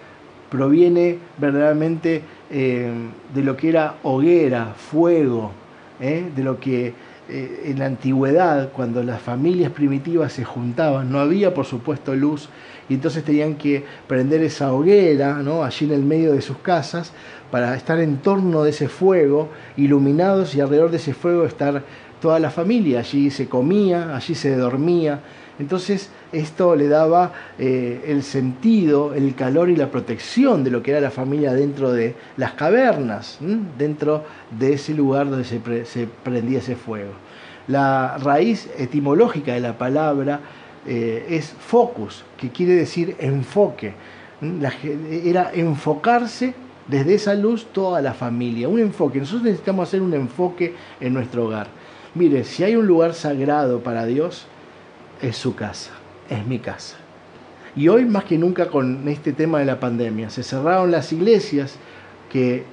proviene verdaderamente eh, de lo que era hoguera, fuego, ¿eh? de lo que eh, en la antigüedad, cuando las familias primitivas se juntaban, no había por supuesto luz y entonces tenían que prender esa hoguera allí en el medio de sus casas para estar en torno de ese fuego, iluminados y alrededor de ese fuego estar toda la familia, allí se comía, allí se dormía. Entonces esto le daba eh, el sentido, el calor y la protección de lo que era la familia dentro de las cavernas, dentro de ese lugar donde se, pre- se prendía ese fuego. La raíz etimológica de la palabra eh, es focus, que quiere decir enfoque. era enfocarse desde esa luz toda la familia, un enfoque. Nosotros necesitamos hacer un enfoque en nuestro hogar. Mire, si hay un lugar sagrado para Dios, es su casa, es mi casa. Y hoy más que nunca con este tema de la pandemia, se cerraron las iglesias que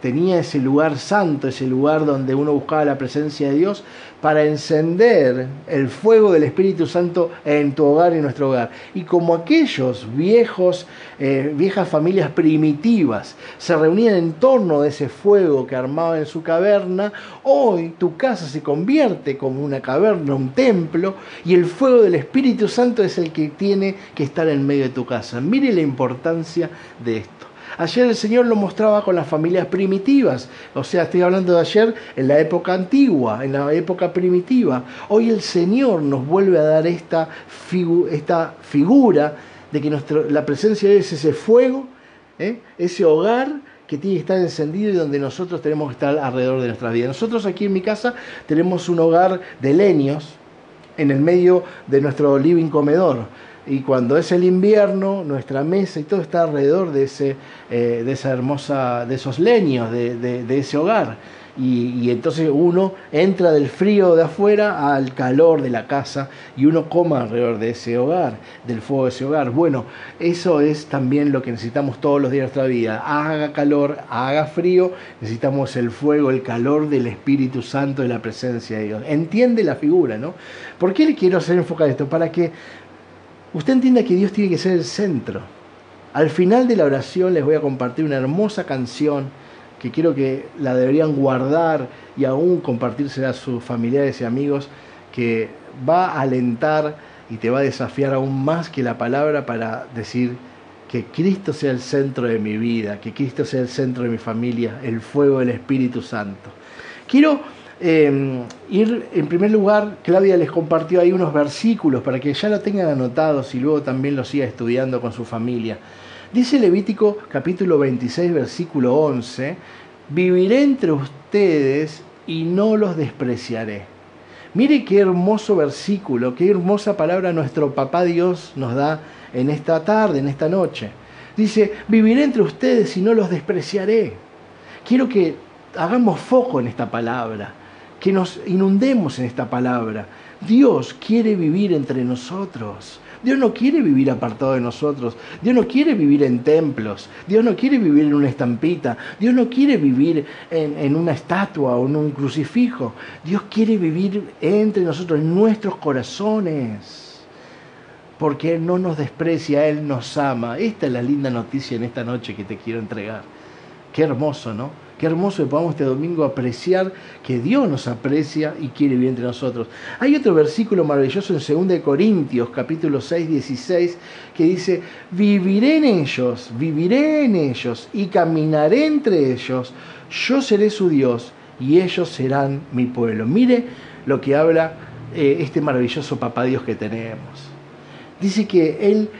tenía ese lugar santo, ese lugar donde uno buscaba la presencia de Dios para encender el fuego del Espíritu Santo en tu hogar y en nuestro hogar. Y como aquellos viejos, eh, viejas familias primitivas se reunían en torno de ese fuego que armaban en su caverna, hoy tu casa se convierte como una caverna, un templo, y el fuego del Espíritu Santo es el que tiene que estar en medio de tu casa. Mire la importancia de esto. Ayer el Señor lo mostraba con las familias primitivas, o sea, estoy hablando de ayer en la época antigua, en la época primitiva. Hoy el Señor nos vuelve a dar esta, esta figura de que la presencia es ese fuego, ¿eh? ese hogar que tiene que estar encendido y donde nosotros tenemos que estar alrededor de nuestras vidas. Nosotros aquí en mi casa tenemos un hogar de leños en el medio de nuestro living comedor. Y cuando es el invierno, nuestra mesa y todo está alrededor de, ese, eh, de esa hermosa, de esos leños, de, ese hogar. Y, y entonces uno entra del frío de afuera al calor de la casa y uno coma alrededor de ese hogar, del fuego de ese hogar. Bueno, eso es también lo que necesitamos todos los días de nuestra vida. Haga calor, haga frío, necesitamos el fuego, el calor del Espíritu Santo, de la presencia de Dios. Entiende la figura, ¿no? ¿Por qué le quiero hacer enfocar esto? Para que usted entienda que Dios tiene que ser el centro. Al final de la oración les voy a compartir una hermosa canción que quiero que la deberían guardar y aún compartírsela a sus familiares y amigos, que va a alentar y te va a desafiar aún más que la palabra para decir que Cristo sea el centro de mi vida, que Cristo sea el centro de mi familia, el fuego del Espíritu Santo. Quiero eh, ir, en primer lugar, Claudia les compartió ahí unos versículos para que ya lo tengan anotados y luego también lo siga estudiando con su familia. Dice Levítico capítulo 26, versículo 11, viviré entre ustedes y no los despreciaré. Mire qué hermoso versículo, qué hermosa palabra nuestro papá Dios nos da en esta tarde, en esta noche. Dice, viviré entre ustedes y no los despreciaré. Quiero que hagamos foco en esta palabra, que nos inundemos en esta palabra. Dios quiere vivir entre nosotros. Dios no quiere vivir apartado de nosotros. Dios no quiere vivir en templos. Dios no quiere vivir en una estampita. Dios no quiere vivir en, una estatua o en un crucifijo. Dios quiere vivir entre nosotros, en nuestros corazones. Porque Él no nos desprecia, Él nos ama. Esta es la linda noticia en esta noche que te quiero entregar. Qué hermoso, ¿no? Qué hermoso que podamos este domingo apreciar que Dios nos aprecia y quiere vivir entre nosotros. Hay otro versículo maravilloso en 2 Corintios, capítulo 6, 16, que dice, viviré en ellos, viviré en ellos y caminaré entre ellos, yo seré su Dios y ellos serán mi pueblo. Mire lo que habla eh, este maravilloso papá Dios que tenemos. Dice que Él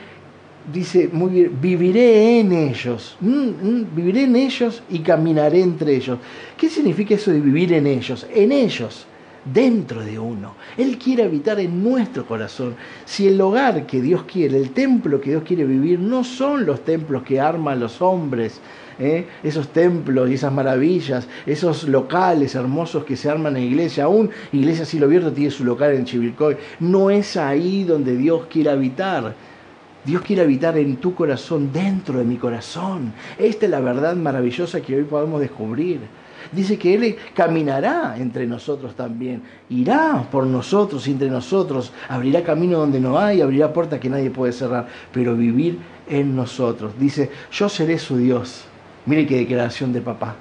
dice muy bien, viviré en ellos, mm, mm, viviré en ellos y caminaré entre ellos. ¿Qué significa eso de vivir en ellos? En ellos, dentro de uno. Él quiere habitar en nuestro corazón. Si el hogar que Dios quiere, el templo que Dios quiere vivir, no son los templos que arman los hombres, ¿eh? esos templos y esas maravillas, esos locales hermosos que se arman en iglesia, aún Iglesia Cielo Abierto tiene su local en Chivilcoy, no es ahí donde Dios quiere habitar. Dios quiere habitar en tu corazón, dentro de mi corazón. Esta es la verdad maravillosa que hoy podemos descubrir. Dice que Él caminará entre nosotros también, irá por nosotros entre nosotros, abrirá camino donde no hay, abrirá puertas que nadie puede cerrar, pero vivir en nosotros. Dice, yo seré su Dios. Mire qué declaración de papá.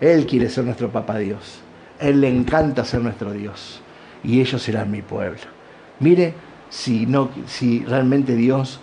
Él quiere ser nuestro papá Dios. Él le encanta ser nuestro Dios. Y ellos serán mi pueblo. Mire si, no, si realmente Dios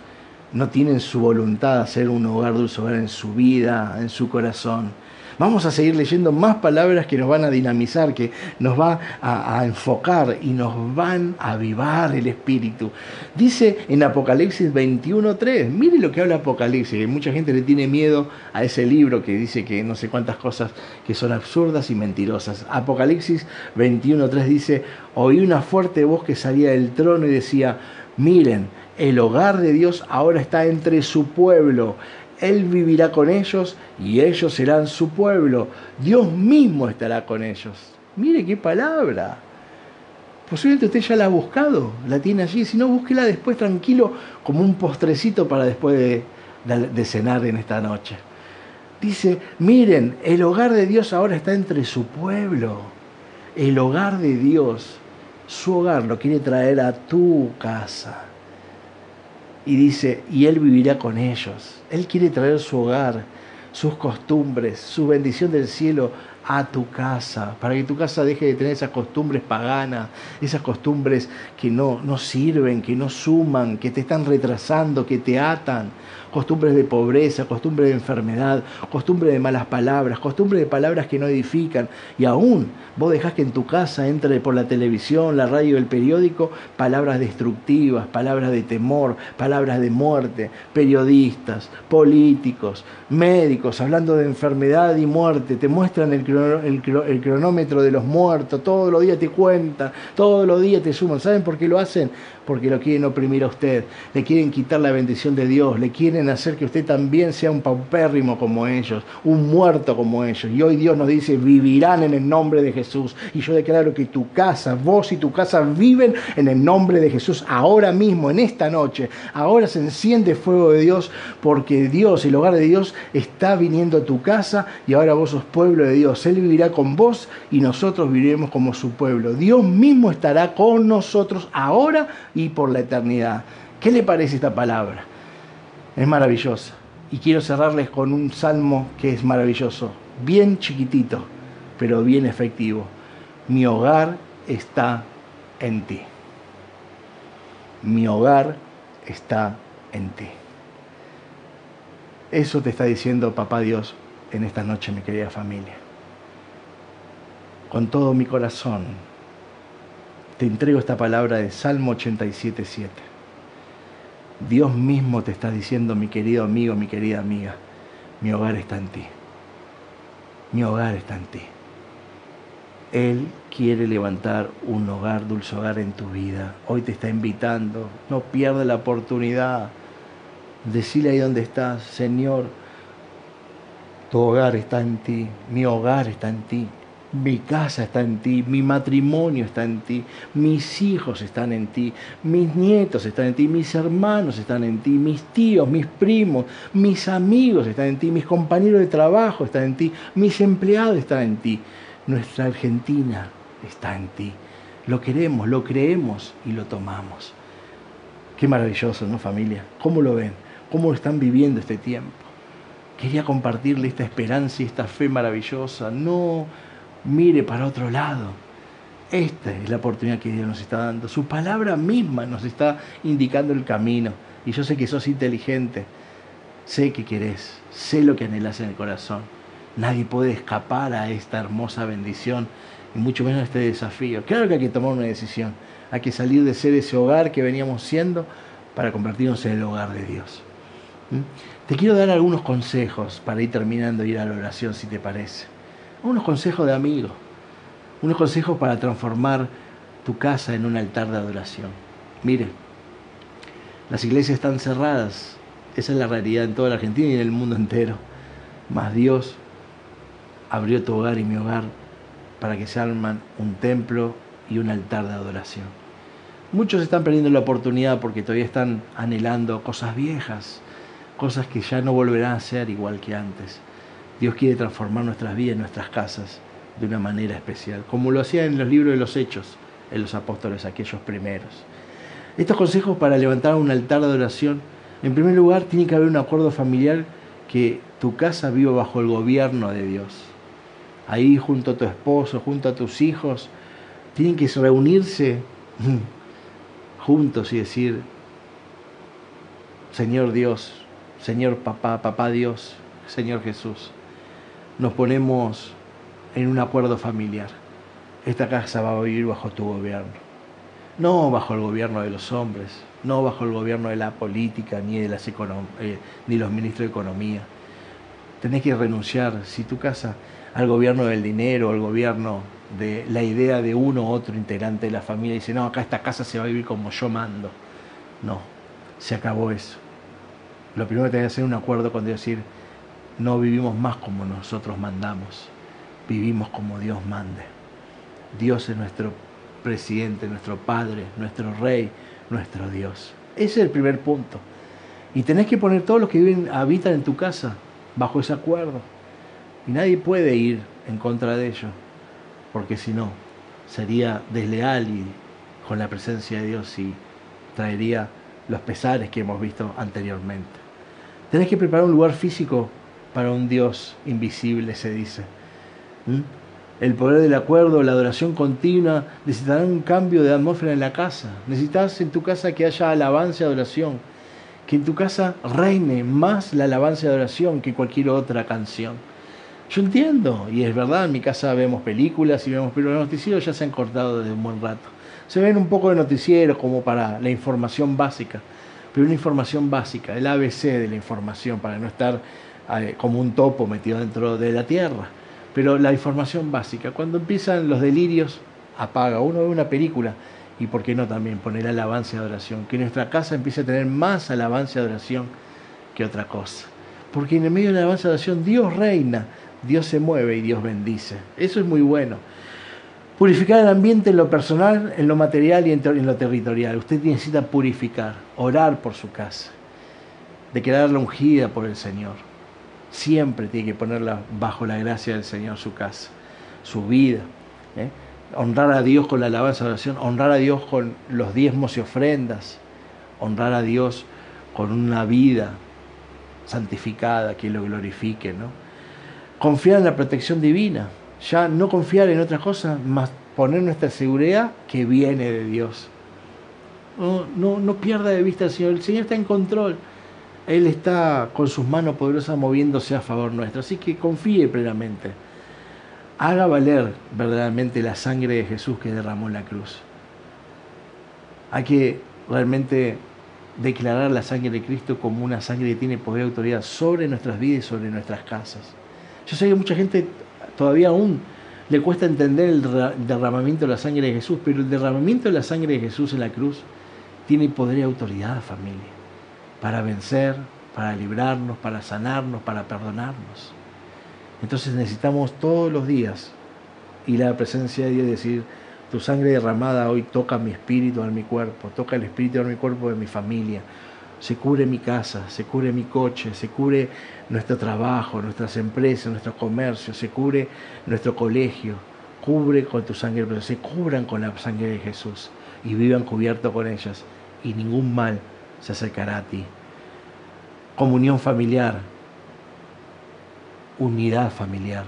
no tiene en su voluntad hacer un hogar dulce hogar en su vida, en su corazón. Vamos a seguir leyendo más palabras que nos van a dinamizar, que nos va a, a enfocar y nos van a avivar el espíritu. Dice en Apocalipsis 21.3, mire lo que habla Apocalipsis, que mucha gente le tiene miedo a ese libro que dice que no sé cuántas cosas que son absurdas y mentirosas. Apocalipsis 21.3 dice, oí una fuerte voz que salía del trono y decía, miren, el hogar de Dios ahora está entre su pueblo. Él vivirá con ellos y ellos serán su pueblo. Dios mismo estará con ellos. Mire qué palabra. Posiblemente usted ya la ha buscado, la tiene allí. Si no, búsquela después tranquilo como un postrecito para después de, de- de cenar en esta noche. Dice, miren, el hogar de Dios ahora está entre su pueblo. El hogar de Dios, su hogar lo quiere traer a tu casa. Y dice, y Él vivirá con ellos. Él quiere traer su hogar, sus costumbres, su bendición del cielo a tu casa, para que tu casa deje de tener esas costumbres paganas, esas costumbres que no, no sirven, que no suman, que te están retrasando, que te atan, costumbres de pobreza, costumbres de enfermedad, costumbres de malas palabras, costumbres de palabras que no edifican, y aún vos dejás que en tu casa entre por la televisión, la radio, el periódico, palabras destructivas, palabras de temor, palabras de muerte, periodistas, políticos, médicos, hablando de enfermedad y muerte, te muestran el, el cronómetro de los muertos, todos los días te cuentan, todos los días te suman. ¿Saben por qué lo hacen? Porque lo quieren oprimir a usted, le quieren quitar la bendición de Dios, le quieren hacer que usted también sea un paupérrimo como ellos, un muerto como ellos. Y hoy Dios nos dice, vivirán en el nombre de Jesús. Y yo declaro que tu casa, vos y tu casa viven en el nombre de Jesús ahora mismo, en esta noche. Ahora se enciende fuego de Dios porque Dios, el hogar de Dios, está viniendo a tu casa y ahora vos sos pueblo de Dios. Él vivirá con vos y nosotros viviremos como su pueblo. Dios mismo estará con nosotros ahora y por la eternidad. ¿Qué le parece esta palabra? Es maravillosa. Y quiero cerrarles con un salmo que es maravilloso, bien chiquitito, pero bien efectivo. Mi hogar está en ti. Mi hogar está en ti. Eso te está diciendo Papá Dios en esta noche, mi querida familia. Con todo mi corazón, te entrego esta palabra de Salmo 87.7. Dios mismo te está diciendo, mi querido amigo, mi querida amiga, mi hogar está en ti. Mi hogar está en ti. Él quiere levantar un hogar, dulce hogar en tu vida. Hoy te está invitando. No pierdas la oportunidad. Decile ahí donde estás, Señor, tu hogar está en ti, mi hogar está en ti, mi casa está en ti, mi matrimonio está en ti, mis hijos están en ti, mis nietos están en ti, mis hermanos están en ti, mis tíos, mis primos, mis amigos están en ti, mis compañeros de trabajo están en ti, mis empleados están en ti. Nuestra Argentina está en ti. Lo queremos, lo creemos y lo tomamos. Qué maravilloso, ¿no, familia? ¿Cómo lo ven? ¿Cómo están viviendo este tiempo? Quería compartirle esta esperanza y esta fe maravillosa. No mire para otro lado. Esta es la oportunidad que Dios nos está dando. Su palabra misma nos está indicando el camino. Y yo sé que sos inteligente. Sé que querés. Sé lo que anhelas en el corazón. Nadie puede escapar a esta hermosa bendición y mucho menos a este desafío. Claro que hay que tomar una decisión. Hay que salir de ser ese hogar que veníamos siendo para convertirnos en el hogar de Dios. ¿Mm? Te quiero dar algunos consejos para ir terminando ir a la oración, si te parece. Unos consejos de amigo. Unos consejos para transformar tu casa en un altar de adoración. Mire, las iglesias están cerradas. Esa es la realidad en toda la Argentina y en el mundo entero. Mas Dios abrió tu hogar y mi hogar para que se arman un templo y un altar de adoración. Muchos están perdiendo la oportunidad porque todavía están anhelando cosas viejas, cosas que ya no volverán a ser igual que antes. Dios quiere transformar nuestras vidas, nuestras casas, de una manera especial, como lo hacía en los libros de los Hechos, en los apóstoles, aquellos primeros. Estos consejos para levantar un altar de adoración, en primer lugar, tiene que haber un acuerdo familiar que tu casa viva bajo el gobierno de Dios. Ahí junto a tu esposo, junto a tus hijos, tienen que reunirse juntos y decir, Señor Dios, Señor Papá, Papá Dios, Señor Jesús, nos ponemos en un acuerdo familiar. Esta casa va a vivir bajo tu gobierno. No bajo el gobierno de los hombres, no bajo el gobierno de la política ni de las eh, los ministros de economía. Tenés que renunciar, si tu casa, al gobierno del dinero, al gobierno de la idea de uno u otro integrante de la familia, dice, no, acá esta casa se va a vivir como yo mando. No, se acabó eso. Lo primero que tenés que hacer es un acuerdo con Dios, decir, no vivimos más como nosotros mandamos, vivimos como Dios mande. Dios es nuestro presidente, nuestro padre, nuestro rey, nuestro Dios. Ese es el primer punto. Y tenés que poner todos los que viven, habitan en tu casa bajo ese acuerdo. Y nadie puede ir en contra de ello, porque si no, sería desleal y con la presencia de Dios y traería los pesares que hemos visto anteriormente. Tenés que preparar un lugar físico para un Dios invisible, se dice. ¿Mm? El poder del acuerdo, la adoración continua, necesitarán un cambio de atmósfera en la casa. Necesitas en tu casa que haya alabanza y adoración. Que en tu casa reine más la alabanza y adoración que cualquier otra canción. Yo entiendo, y es verdad, en mi casa vemos películas y vemos, pero los noticieros ya se han cortado desde un buen rato. Se ven un poco de noticieros como para la información básica, pero una información básica, el ABC de la información, para no estar como un topo metido dentro de la tierra. Pero la información básica, cuando empiezan los delirios, apaga. Uno ve una película y por qué no también poner alabanza y adoración. Que nuestra casa empiece a tener más alabanza y adoración que otra cosa. Porque en el medio de la alabanza y adoración Dios reina, Dios se mueve y Dios bendice. Eso es muy bueno. Purificar el ambiente en lo personal, en lo material y en lo territorial. Usted necesita purificar, orar por su casa, declararla ungida por el Señor. Siempre tiene que ponerla bajo la gracia del Señor su casa, su vida. ¿eh? Honrar a Dios con la alabanza y oración, honrar a Dios con los diezmos y ofrendas, honrar a Dios con una vida santificada que lo glorifique, ¿no? Confiar en la protección divina, ya no confiar en otras cosas, más poner nuestra seguridad que viene de Dios. No, no, no pierda de vista al Señor, el Señor está en control. Él está con sus manos poderosas moviéndose a favor nuestro. Así que confíe plenamente. Haga valer verdaderamente la sangre de Jesús que derramó en la cruz. Hay que realmente declarar la sangre de Cristo como una sangre que tiene poder y autoridad sobre nuestras vidas y sobre nuestras casas. Yo sé que mucha gente todavía aún le cuesta entender el derra- derramamiento de la sangre de Jesús, pero el derramamiento de la sangre de Jesús en la cruz tiene poder y autoridad, familia, para vencer, para librarnos, para sanarnos, para perdonarnos. Entonces necesitamos todos los días ir a la presencia de Dios y decir, tu sangre derramada hoy toca mi espíritu en mi cuerpo, toca el espíritu en mi cuerpo de mi familia, se cubre mi casa, se cubre mi coche, se cubre nuestro trabajo, nuestras empresas, nuestro comercio, se cubre nuestro colegio, cubre con tu sangre, pero se cubran con la sangre de Jesús y vivan cubiertos con ellas. Y ningún mal se acercará a ti. Comunión familiar, unidad familiar,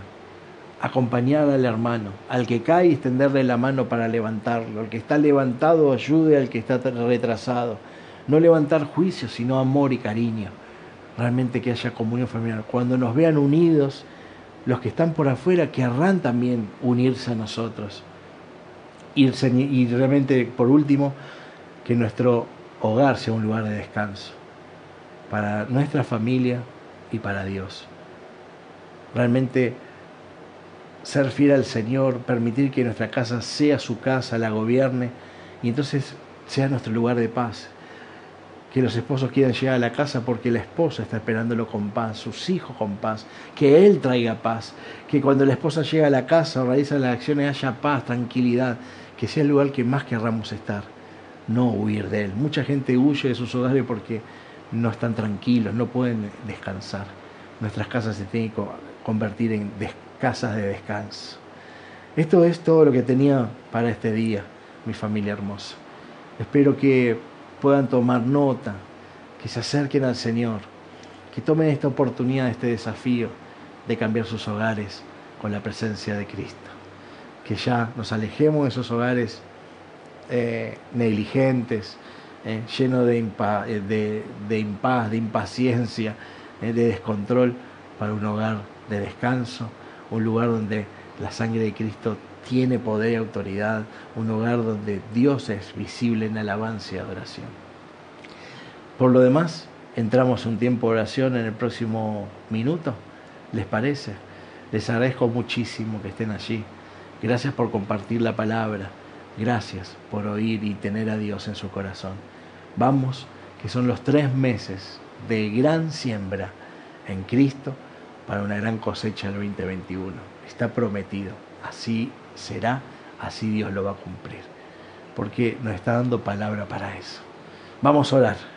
acompañar al hermano, al que cae extenderle la mano para levantarlo, al que está levantado ayude al que está retrasado, no levantar juicio, sino amor y cariño, realmente que haya comunión familiar. Cuando nos vean unidos, los que están por afuera querrán también unirse a nosotros. Y realmente, por último, que nuestro hogar sea un lugar de descanso para nuestra familia y para Dios. Realmente ser fiel al Señor, permitir que nuestra casa sea su casa, la gobierne y entonces sea nuestro lugar de paz. Que los esposos quieran llegar a la casa porque la esposa está esperándolo con paz, sus hijos con paz, que Él traiga paz, que cuando la esposa llega a la casa o realiza las acciones haya paz, tranquilidad, que sea el lugar que más querramos estar, no huir de Él. Mucha gente huye de sus hogares porque no están tranquilos, no pueden descansar. Nuestras casas se tienen que co- convertir en casas de descanso. Esto es todo lo que tenía para este día, mi familia hermosa. Espero que puedan tomar nota, que se acerquen al Señor, que tomen esta oportunidad, este desafío de cambiar sus hogares con la presencia de Cristo. Que ya nos alejemos de esos hogares eh, negligentes, eh, llenos de, impa- eh, de, impaz, de impaciencia, eh, de descontrol, para un hogar de descanso, un lugar donde la sangre de Cristo tiene poder y autoridad, un lugar donde Dios es visible en alabanza y adoración. Por lo demás, entramos en un tiempo de oración en el próximo minuto, ¿les parece? Les agradezco muchísimo que estén allí. Gracias por compartir la palabra. Gracias por oír y tener a Dios en su corazón. Vamos, que son los tres meses de gran siembra en Cristo para una gran cosecha del 2021. Está prometido. Así será, así Dios lo va a cumplir. Porque nos está dando palabra para eso. Vamos a orar.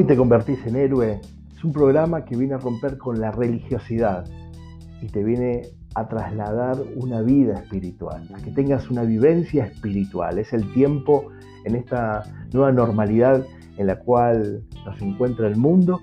Hoy te convertís en héroe es un programa que viene a romper con la religiosidad y te viene a trasladar una vida espiritual, a que tengas una vivencia espiritual. Es el tiempo en esta nueva normalidad en la cual nos encuentra el mundo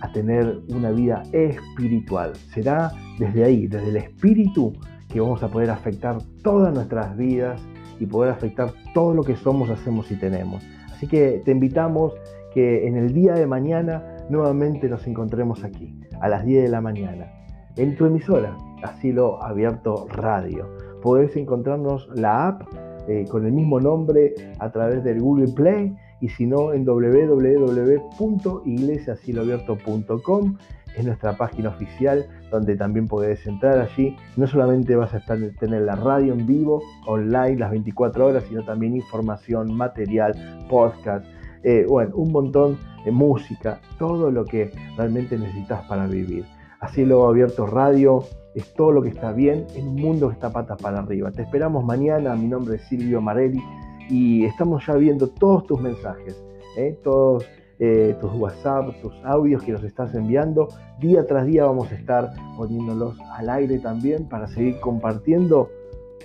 a tener una vida espiritual. Será desde ahí, desde el espíritu, que vamos a poder afectar todas nuestras vidas y poder afectar todo lo que somos, hacemos y tenemos. Así que te invitamos que en el día de mañana nuevamente nos encontremos aquí, a las 10 de la mañana, en tu emisora, Asilo Abierto Radio. Podés encontrarnos la app eh, con el mismo nombre a través del Google Play y si no en www.iglesiasiloabierto.com es nuestra página oficial donde también podés entrar allí. No solamente vas a estar, tener la radio en vivo, online, las 24 horas, sino también información, material, podcast, eh, bueno, un montón de música, todo lo que realmente necesitas para vivir. Así lo abierto radio es todo lo que está bien en un mundo que está patas para arriba. Te esperamos mañana, mi nombre es Silvio Marelli y estamos ya viendo todos tus mensajes, ¿eh? todos eh, tus WhatsApp, tus audios que nos estás enviando. Día tras día vamos a estar poniéndolos al aire también para seguir compartiendo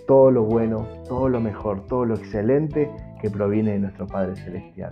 todo lo bueno, todo lo mejor, todo lo excelente que proviene de nuestro Padre Celestial.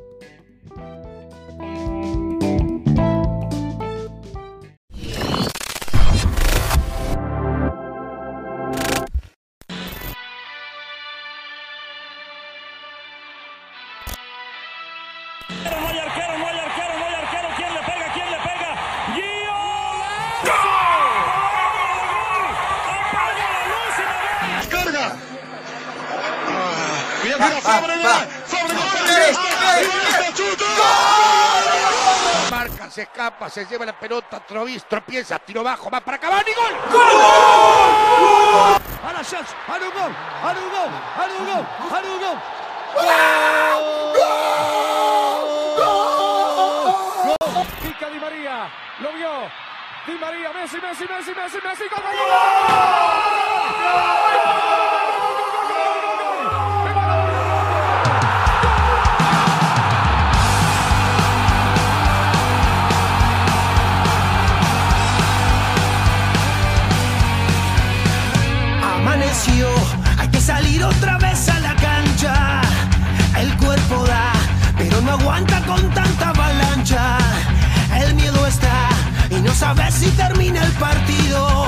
Se escapa, se lleva la pelota, Trovis, tropieza, tiro bajo, va para Cavani, gol. A la chance, a un gol, a un gol, a un gol, a un gol. ¡Gol! Pica Di María, lo vio. Di María, Messi, Messi, Messi, Messi, Messi, gol, gol, gol, Amaneció, aguanta con tanta avalancha. El miedo está y no sabes si termina el partido.